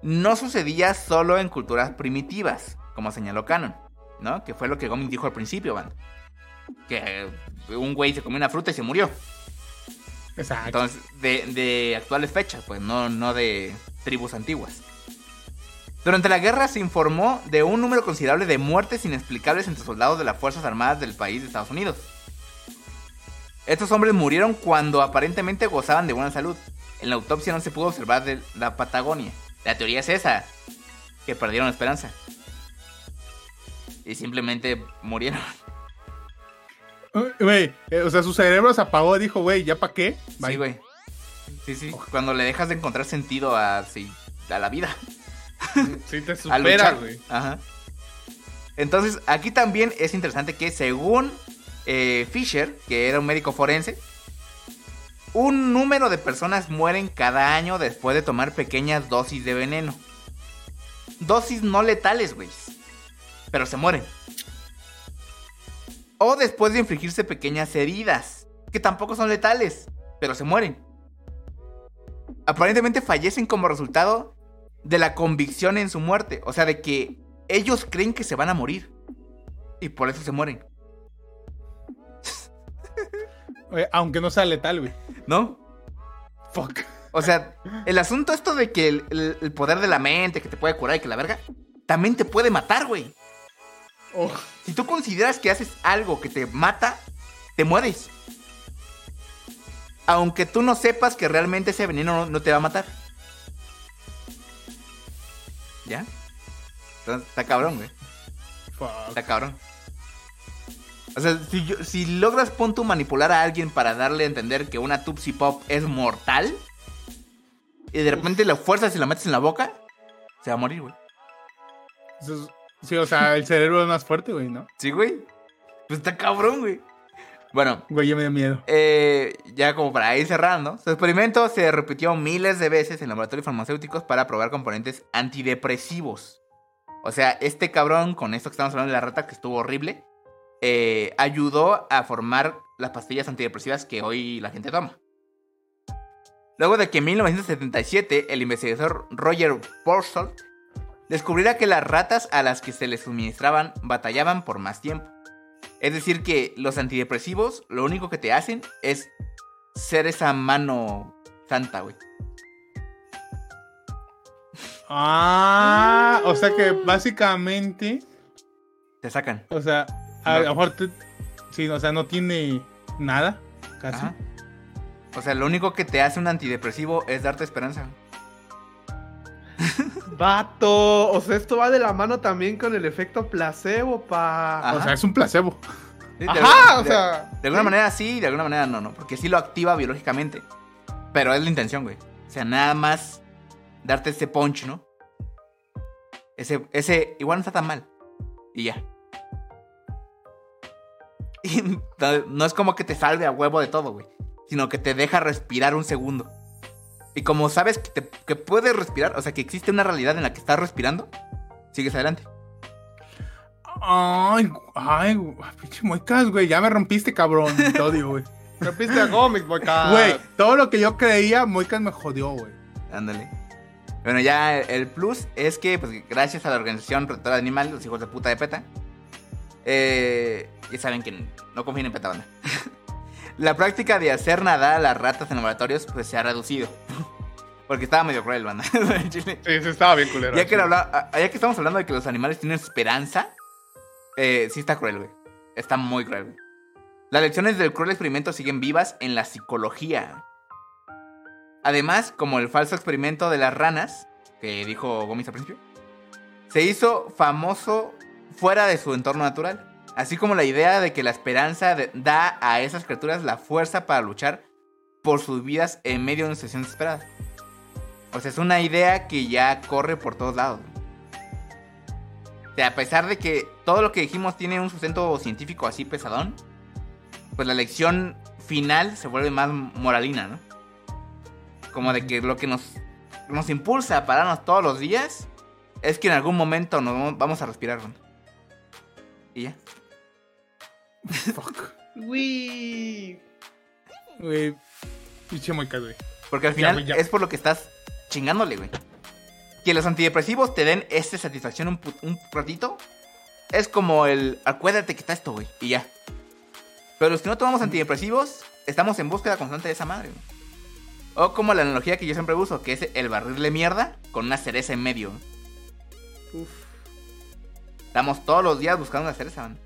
no sucedía solo en culturas primitivas, como señaló Cannon, ¿no? Que fue lo que Gómez dijo al principio. Que eh, un güey se comió una fruta y se murió. Exacto. Entonces, de, de actuales fechas, pues no, no de tribus antiguas. Durante la guerra se informó de un número considerable de muertes inexplicables entre soldados de las Fuerzas Armadas del país de Estados Unidos. Estos hombres murieron cuando aparentemente gozaban de buena salud. En la autopsia no se pudo observar de la Patagonia. La teoría es esa, que perdieron la esperanza. Y simplemente murieron. Güey, eh, o sea, su cerebro se apagó y dijo, güey, ¿ya para qué? Bye. Sí, güey. Sí, sí. Cuando le dejas de encontrar sentido a, sí, a la vida. Sí te supera, güey. Ajá. Entonces, aquí también es interesante que según eh, Fisher, que era un médico forense, un número de personas mueren cada año después de tomar pequeñas dosis de veneno. Dosis no letales, güey. Pero se mueren. O después de infligirse pequeñas heridas, que tampoco son letales, pero se mueren. Aparentemente fallecen como resultado de la convicción en su muerte. O sea, de que ellos creen que se van a morir. Y por eso se mueren. Oye, aunque no sea letal, güey. ¿No? Fuck. O sea, el asunto esto de que el, el- el poder de la mente, que te puede curar y que la verga, también te puede matar, güey. Oh, Si tú consideras que haces algo que te mata, te mueres. Aunque tú no sepas que realmente ese veneno no, no te va a matar. ¿Ya? Está cabrón, güey. fuck. Está cabrón. O sea, si, yo- si logras punto manipular a alguien para darle a entender que una Tupsi Pop es mortal, y de repente la fuerzas y la metes en la boca, se va a morir, güey. Sí, o sea, el cerebro es más fuerte, güey, ¿no? ¿Sí, güey? Pues está cabrón, güey. Bueno, Güey, ya me da miedo. eh, ya como para ir cerrando, su experimento se repitió miles de veces en laboratorios farmacéuticos para probar componentes antidepresivos. O sea, este cabrón, con esto que estamos hablando de la rata, que estuvo horrible, eh, ayudó a formar las pastillas antidepresivas que hoy la gente toma. Luego de que en 1977 el investigador Roger Borsalt descubriera que las ratas a las que se les suministraban batallaban por más tiempo. Es decir, que los antidepresivos lo único que te hacen es ser esa mano santa, güey. Ah, o sea que básicamente, Te sacan. o sea, a lo mejor te- sí, o sea, no tiene nada, casi. Ajá. O sea, lo único que te hace un antidepresivo es darte esperanza. Vato, o sea, esto va de la mano también con el efecto placebo, pa. Ajá. O sea, es un placebo. Sí, de- Ajá, o de- sea. De alguna manera sí, de alguna manera no, no. Porque sí lo activa biológicamente. Pero es la intención, güey. O sea, nada más darte ese punch, ¿no? Ese, ese, igual no está tan mal. Y ya. Y no, no es como que te salve a huevo de todo, güey. Sino que te deja respirar un segundo. Y como sabes que, te- que puedes respirar, o sea, que existe una realidad en la que estás respirando, sigues adelante. Ay, ay, pinche muecas, güey, ya me rompiste, cabrón. Te odio, güey. Rompiste a cómics, boca. Güey, todo lo que yo creía, Moicas me jodió, güey. Ándale. Bueno, ya el- el plus es que, pues, gracias a la organización protectora de animales, los hijos de puta de PETA, eh, ya saben que no confíen en PETA, banda. la práctica de hacer nadar a las ratas en laboratorios, pues, se ha reducido. Porque estaba medio cruel, banda. Sí, sí, estaba bien culero. Ya que, habla- ah, ya que estamos hablando de que los animales tienen esperanza, eh, sí está cruel, güey. Está muy cruel, güey. Las lecciones del cruel experimento siguen vivas en la psicología. Además, como el falso experimento de las ranas, que dijo Gómez al principio, se hizo famoso fuera de su entorno natural. Así como la idea de que la esperanza da a esas criaturas la fuerza para luchar por sus vidas en medio de una situación desesperada. O sea, es una idea que ya corre por todos lados. O sea, a pesar de que todo lo que dijimos tiene un sustento científico así pesadón, pues la lección final se vuelve más moralina, ¿no? Como de que lo que nos, nos impulsa a pararnos todos los días es que en algún momento nos vamos a respirar. ¿no? Y ya. Fuck. Uy. Güey, pinche Moicas, güey. Porque al Ya, final güey, ya. es por lo que estás chingándole, güey. Que los antidepresivos te den esta satisfacción un, ratito. Es como el. Acuérdate que está esto, güey. Y ya. Pero si no tomamos antidepresivos, estamos en búsqueda constante de esa madre, güey. O como la analogía que yo siempre uso, que es el barrirle mierda con una cereza en medio. Uf. Estamos todos los días buscando una cereza, man.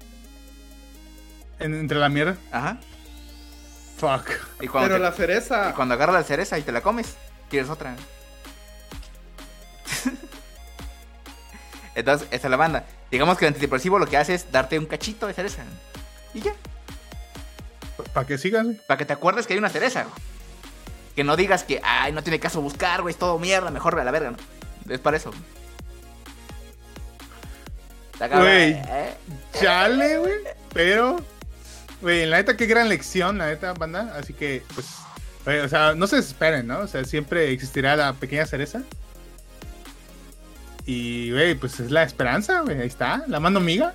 En- entre la mierda. Ajá. Fuck. Y cuando, Pero te- la cereza. y cuando agarras la cereza y te la comes, quieres otra. Entonces, esa es la banda. Digamos que el antidepresivo lo que hace es darte un cachito de cereza. Y ya. Para que sigas, güey. Para que te acuerdes que hay una cereza. Que no digas que, ay, no tiene caso buscar, güey, es todo mierda, mejor ve a la verga, ¿no? Es para eso. Güey. ¿eh? Chale, güey. Pero, güey, la neta, qué gran lección, la neta, banda. Así que, pues, güey, o sea, no se desesperen, ¿no? O sea, siempre existirá la pequeña cereza. Y, güey, pues es la esperanza, güey. Ahí está, la mano amiga.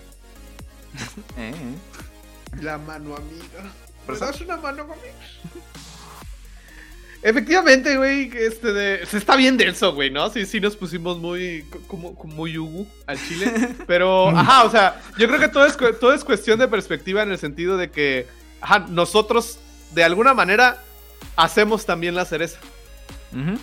Eh, eh. La mano amiga. ¿Me das una mano conmigo? Efectivamente, güey, que este de... Se está bien denso, güey, ¿no? Sí, sí nos pusimos muy... co- como, como muy yugu al chile. Pero, ajá, o sea, yo creo que todo es, todo es cuestión de perspectiva en el sentido de que, ajá, nosotros, de alguna manera, hacemos también la cereza. Ujú.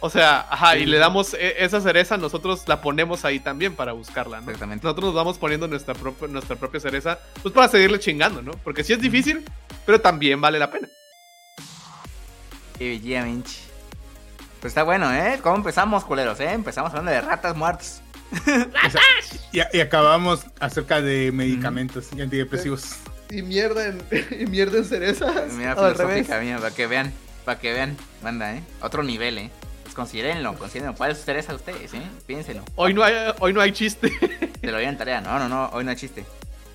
O sea, ajá, y le damos e- esa cereza, nosotros la ponemos ahí también para buscarla, ¿no? Exactamente. Nosotros nos vamos poniendo nuestra, propia nuestra propia cereza, pues para seguirle chingando, ¿no? Porque sí es difícil, pero también vale la pena. Efectivamente. Pues está bueno, ¿eh? ¿Cómo empezamos, culeros, eh? Empezamos hablando de ratas muertas. Sea, y, y acabamos acerca de medicamentos y antidepresivos. Y mierda en, y mierda en cerezas. Mira, al para que vean, para que vean, manda, ¿eh? Otro nivel, ¿eh? Pues considérenlo, considérenlo. ¿Cuál es cereza a ustedes, eh? Piénsenlo. Hoy no hay, hoy no hay chiste. Te lo doy en tarea. No, no, no, hoy no hay chiste.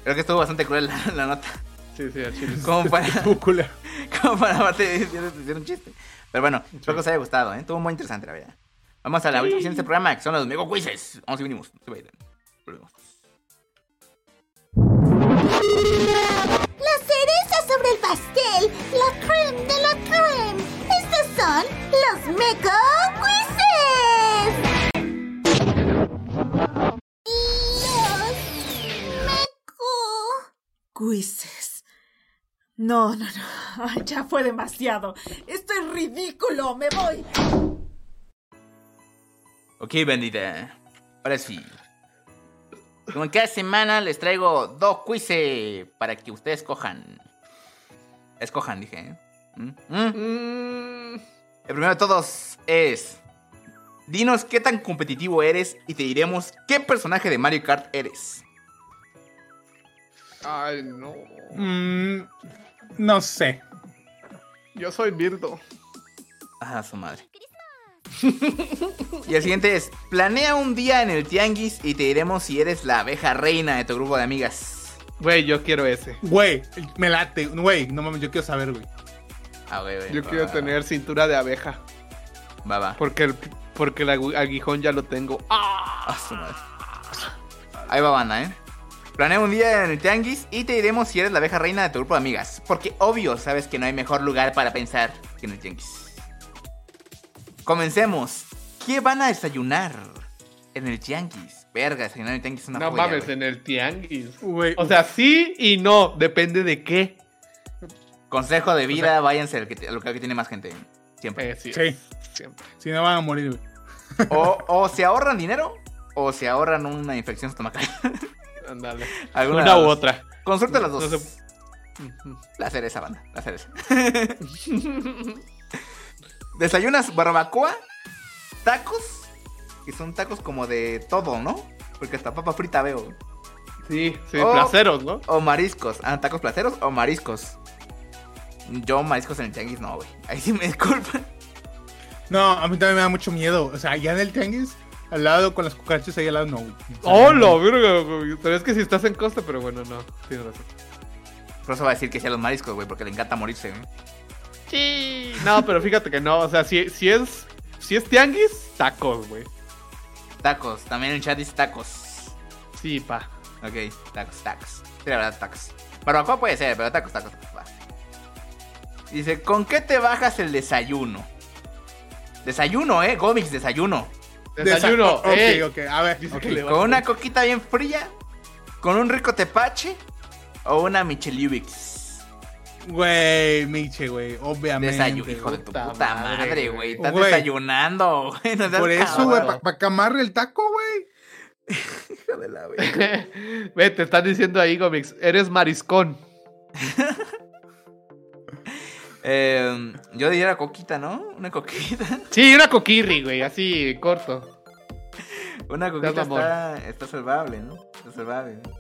Creo que estuvo bastante cruel la, la nota. Sí, sí, al chile. Como para, como para aparte de un chiste. Pero bueno, espero que os haya gustado, ¿eh? Estuvo muy interesante, la verdad. Vamos a la última sección de este programa, que son los Mego Quizzes. Vamos y venimos. Se vayan. Volvemos. La cereza sobre el pastel, la creme de la creme. Estos son los Meco Quizzes. Los Meco. Quizzes. No, no, no. Ay, ya fue demasiado. Esto es ridículo. Me voy. Ok, bandita. Ahora sí. Como en cada semana les traigo dos quizzes para que ustedes escojan. Escojan, dije. ¿eh? ¿Mm? ¿Mm? Mm, El primero de todos es. Dinos qué tan competitivo eres y te diremos qué personaje de Mario Kart eres. Ay, no. Mm, no sé. Yo soy Birdo. Ah, su madre. y el siguiente es: Planea un día en el tianguis y te diremos si eres la abeja reina de tu grupo de amigas. Güey, yo quiero ese. Güey, me late. Güey, no mames, yo quiero saber, güey. Ah, güey, güey. Yo va, quiero va, tener cintura de abeja. Va, va. Porque el, porque el agu- aguijón ya lo tengo. ¡Ah! Ah, su madre. Ahí va, banda, ¿eh? Planea un día en el tianguis y te diremos si eres la abeja reina de tu grupo de amigas. Porque obvio, sabes que no hay mejor lugar para pensar que en el tianguis. Comencemos. ¿Qué van a desayunar en el tianguis? Verga, desayunar en el tianguis es una No joya, mames, en el tianguis. Güey, O sea, sí y no. Depende de qué. Consejo de vida, váyanse al que, al que tiene más gente. Siempre. Eh, sí. Sí. Siempre. si no van a morir, güey. O, o se ahorran dinero o se ahorran una infección estomacal. Ándale. Alguna Una de u otra. Consulta las dos. No se-. La cereza, banda. La cereza. Desayunas barbacoa, tacos, que son tacos como de todo, ¿no? Porque hasta papa frita veo. Sí, sí, Oh. placeros, ¿no? O mariscos. Ah, tacos placeros o mariscos. Yo mariscos en el tianguis no, güey. Ahí sí me disculpan. No, a mí también me da mucho miedo. O sea, ya en el tianguis, al lado con las cucarachas ahí al lado, no, güey. ¡Hola, verga! güey! Pero es que si estás en costa, pero bueno, no. Tienes razón. Eso va a decir que sea los mariscos, güey, porque le encanta morirse, güey. Sí. No, pero fíjate que no. O sea, si, si es. Si es tianguis, tacos, güey. Tacos. También en el chat dice tacos. Sí, pa. Ok, tacos, tacos. Sí, la verdad, tacos. Barbacoa puede ser, pero tacos, tacos. va. Dice, ¿con qué te bajas el desayuno? Desayuno, eh, Gomix, desayuno. Desayuno. Ok, ey. ok, a ver. ¿Con una coquita bien fría? ¿Con un rico tepache? ¿O una Michelubix? Güey, Miche, güey, obviamente. Desayuno, hijo de tu Puta madre, güey. Estás Güey. desayunando, güey. No Por eso, güey, para que amarre el taco, güey. Hijo de la. Ve, te están diciendo ahí, Gomix. Eres mariscón. Eh, yo diría coquita, ¿no? Una coquita. Sí, una coquirri, güey. Así, corto. Una coquita está, está salvable, ¿no? Está salvable. ¿no?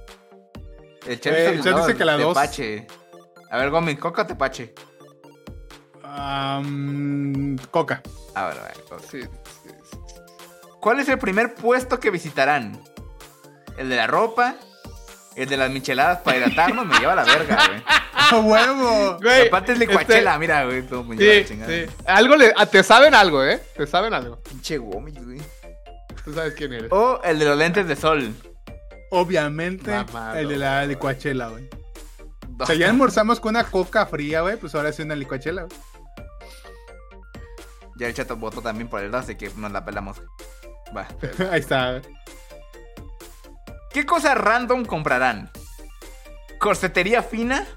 El chat, Eh, dice, el chat dice que la dos. Tepache. A ver, Gómez, ¿coca o tepache? Am, coca. A ver, a ver. coca. Sí, sí, sí. ¿Cuál es el primer puesto que visitarán? ¿El de la ropa? ¿El de las micheladas para hidratarnos? Me lleva la verga, güey. ¡A huevo! Güey, Aparte es este- licuachela, mira, güey. todo me lleva Sí, la chingada. sí. Algo le, ah, te saben algo, ¿eh? Te saben algo. Pinche Gómez, güey. Tú sabes quién eres. O el de los lentes de sol. Obviamente, Mamado. el de la licuachela, güey. O sea, ya almorzamos con una coca fría, güey, pues ahora sí una licuachela, güey. Ya el chat votó también por el 2, así que nos la pelamos. Va. Ahí está. ¿Qué cosa random comprarán? ¿Corsetería fina?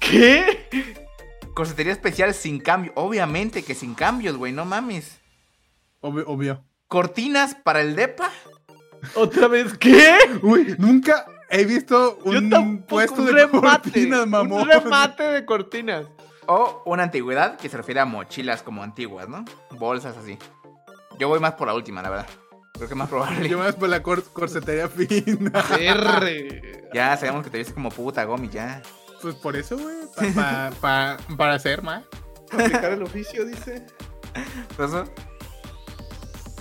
¿Qué? Corsetería especial sin cambio. Obviamente que sin cambios, güey, no mames. Obvio. obvio. ¿Cortinas para el DEPA? ¿Otra vez qué? Uy, nunca he visto un puesto un de remate. cortinas, mamón. Un remate de cortinas. O una antigüedad que se refiere a mochilas como antiguas, ¿no? Bolsas así. Yo voy más por la última, la verdad. Creo que es más probable. Yo más por la cor- corsetería fina. R. Ya sabemos que te ves como puta, Gomi, ya. Pues por eso, güey. pa- pa- pa- para hacer más. Aplicar el oficio, dice. ¿Por eso?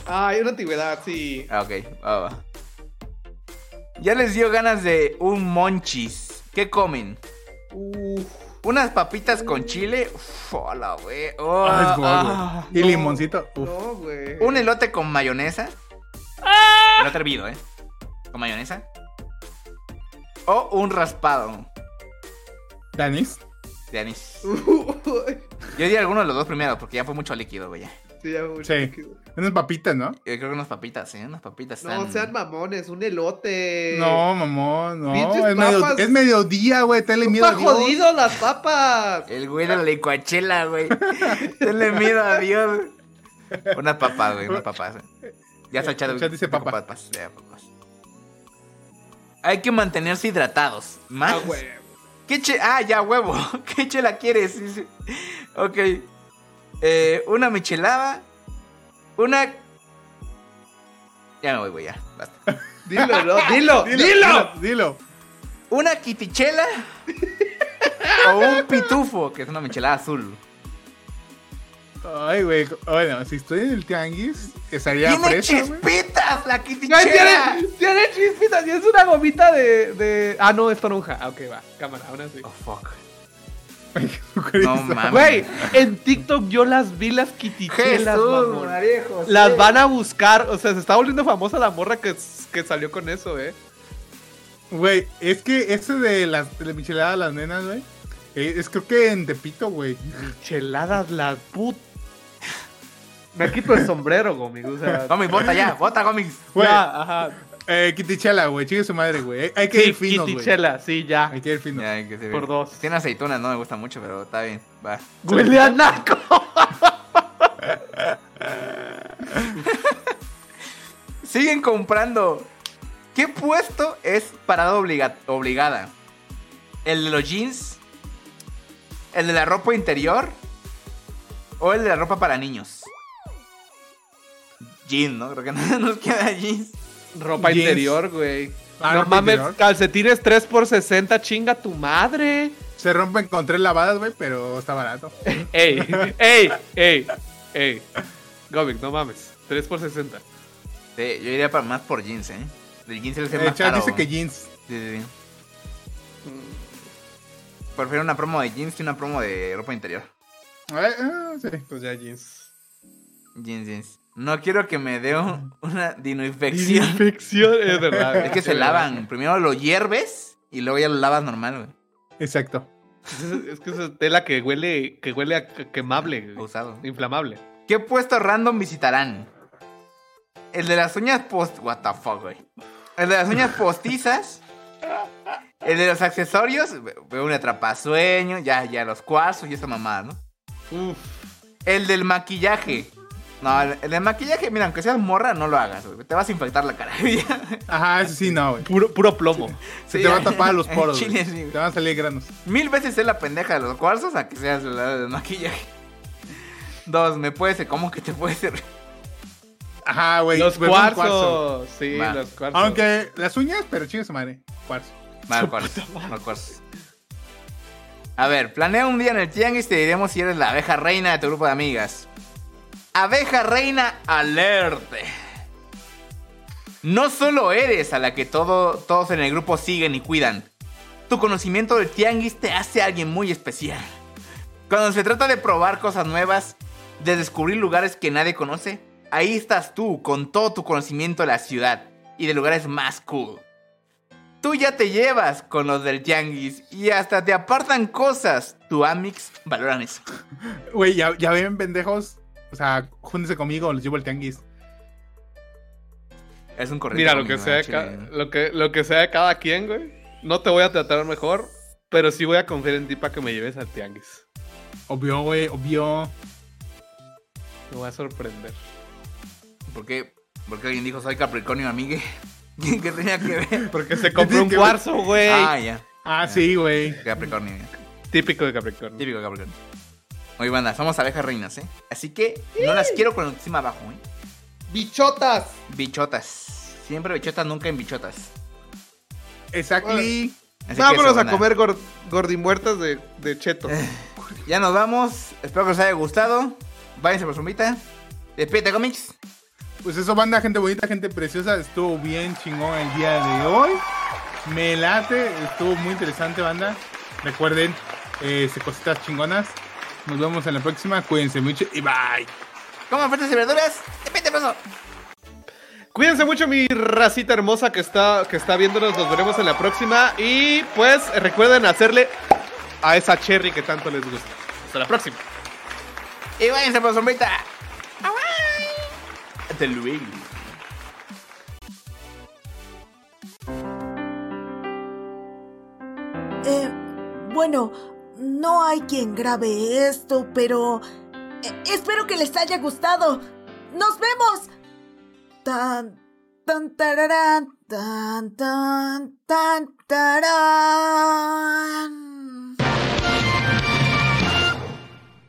Ah, hay una antigüedad, sí. Ah, ok. Va, va. Ya les dio ganas de un monchis. ¿Qué comen? Uf. Unas papitas con chile. Uf, hola, güey. Oh, Ah, ah. Y no. limoncito. Uf. No, güey. Un elote con mayonesa. Elote hervido, ¿eh? Con mayonesa. O un raspado Danis. de anís. Uy. Yo diría alguno de los dos primeros porque ya fue mucho líquido, güey. Sí, ya mucho Sí. líquido. Unas papitas, ¿no? Yo creo que unas papitas, ¿eh? Unas papitas. No, están- sean mamones, un elote. No, mamón, no. Es, medio- es mediodía, güey. Tenle miedo a ¡Está Dios. jodido las papas! El güey de la licuachela, güey. Tenle miedo a Dios. Unas papas, güey, unas papas. Ya está echado. El chat dice papas, ya, papas. Hay que mantenerse hidratados. ¿Más? Ah. ¿Qué che... Ah, ya, huevo. ¿Qué chela quieres? Ok. Eh, una michelada. Una... Ya me voy, güey, ya. Basta. Dilo, no, dilo, dilo. Dilo. Una quitichela. o un pitufo, que es una michelada azul. Ay, güey. Bueno, si estoy en el tianguis, estaría ¡Tiene fresa, güey. chispitas la Ay, quitichela! tiene, tiene chispitas y es una gomita de, de... Ah, no, es toronja. Ah, ok, va. Cámara, aún así. Oh, fuck. No mames. Güey, en TikTok yo las vi las quitichelas. Las van a buscar. O sea, se está volviendo famosa la morra que, que salió con eso, eh. Güey, es que ese de las de la michelada a las nenas, güey. eh, Es creo que en Tepito, güey. Micheladas las put. Me quito el sombrero, Gomi. O sea, Gómez, bota ya, bota, Gómez. Güey, ya, ajá. eh, Kitichela, güey. Chique su madre, güey. Hay que Sí, ir finos, güey. quitichela, sí, ya. Hay que ir finos. Ya, hay que se ve. Por dos. Tiene aceitunas, no me gusta mucho, pero está bien. Va. Huele a naco. Siguen comprando. ¿Qué puesto es parada obliga- obligada? ¿El de los jeans? ¿El de la ropa interior? ¿O el de la ropa para niños? Jeans, ¿no? Creo que no nos queda jeans. Ropa Jeans. interior, güey. Ah, no mames, interior. calcetines 3 por 60, chinga tu madre. Se rompen con tres lavadas, güey, pero está barato. Ey, ey, ey, ey. Gomic, no mames. 3 por 60. Sí, yo iría para, más por jeans, ¿eh? El jeans es el El más chat caro. dice que jeans. Sí, sí, sí. Prefiero una promo de jeans que una promo de ropa interior. Ay, ah, sí. Pues ya jeans. Jeans, jeans. No quiero que me dé un- una dinoinfección. Infección, es verdad. Es que se lavan. Primero lo hierves y luego ya lo lavas normal, güey. Exacto. Es, es que esa tela que huele, que huele a que- quemable, güey. Usado. inflamable. ¿Qué puesto random visitarán? El de las uñas post... What the fuck, güey. El de las uñas postizas. El de los accesorios. ve- Veo un atrapasueño. Ya, ya, los cuarzos y esa mamada, ¿no? Uf. El del maquillaje. No, el, el maquillaje, mira, aunque seas morra, no lo hagas, güey. Te vas a infectar la cara. Ajá, eso sí, no, güey. Puro, puro plomo. Se Sí, te va a tapar los En poros, Chile, sí. Te van a salir granos. Mil veces ser la pendeja de los cuarzos a que seas la del maquillaje. Dos, me puede ser. ¿Cómo que te puede ser? Ajá, güey. Los cuarzo. cuarzos. Sí, Va. los cuarzos. Aunque las uñas, pero chingue su madre. Cuarzo. Mal cuarzo. Mal cuarzo. A ver, planea un día en el tianguis y te diremos si eres la abeja reina de tu grupo de amigas. Abeja reina alerte. No solo eres a la que todo- todos en el grupo siguen y cuidan. Tu conocimiento del tianguis te hace alguien muy especial. Cuando se trata de probar cosas nuevas, de descubrir lugares que nadie conoce, ahí estás tú con todo tu conocimiento de la ciudad y de lugares más cool. Tú ya te llevas con los del tianguis y hasta te apartan cosas. Tu Amix valoran eso. Güey, ya, ya ven, pendejos. O sea, júntense conmigo, les llevo el tianguis. Es un corrido. Mira, lo que, sea de lo, que, lo que sea de cada quien, güey. No te voy a tratar mejor, pero sí voy a confiar en ti para que me lleves al tianguis. Obvio, güey, obvio. Me voy a sorprender. ¿Por qué? Porque alguien dijo soy Capricornio, amigue. ¿Qué tenía que ver? Porque se compró un cuarzo, güey. Ah, ya. Ah, sí, güey. Capricornio. ya. Típico de Capricornio. Típico Capricornio. Oye, banda, somos abejas reinas, ¿eh? Así que no las quiero con encima abajo, ¿eh? ¡Bichotas! Bichotas. Siempre bichotas, nunca en bichotas. Exactly. Vámonos eso, a comer gor- gordimuertas de, de cheto. Ya nos vamos. Espero que os haya gustado. Váyanse por su mitad. Despídete, cómics. Pues eso, banda, gente bonita, gente preciosa. Estuvo bien chingón el día de hoy. Me late, estuvo muy interesante, banda. Recuerden, eh, cositas chingonas. Nos vemos en la próxima. Cuídense mucho y bye. Coman frutas y verduras. Despídete, paso. Cuídense mucho, mi racita hermosa que está, que está viéndonos. Nos veremos en la próxima. Y pues recuerden hacerle a esa cherry que tanto les gusta. Hasta la próxima. Y váyanse por su sombrita. Hasta luego. Eh, bueno, no hay quien grabe esto, pero... Eh, espero que les haya gustado. ¡Nos vemos! Tan, tan, tararán, tan, tan, tan.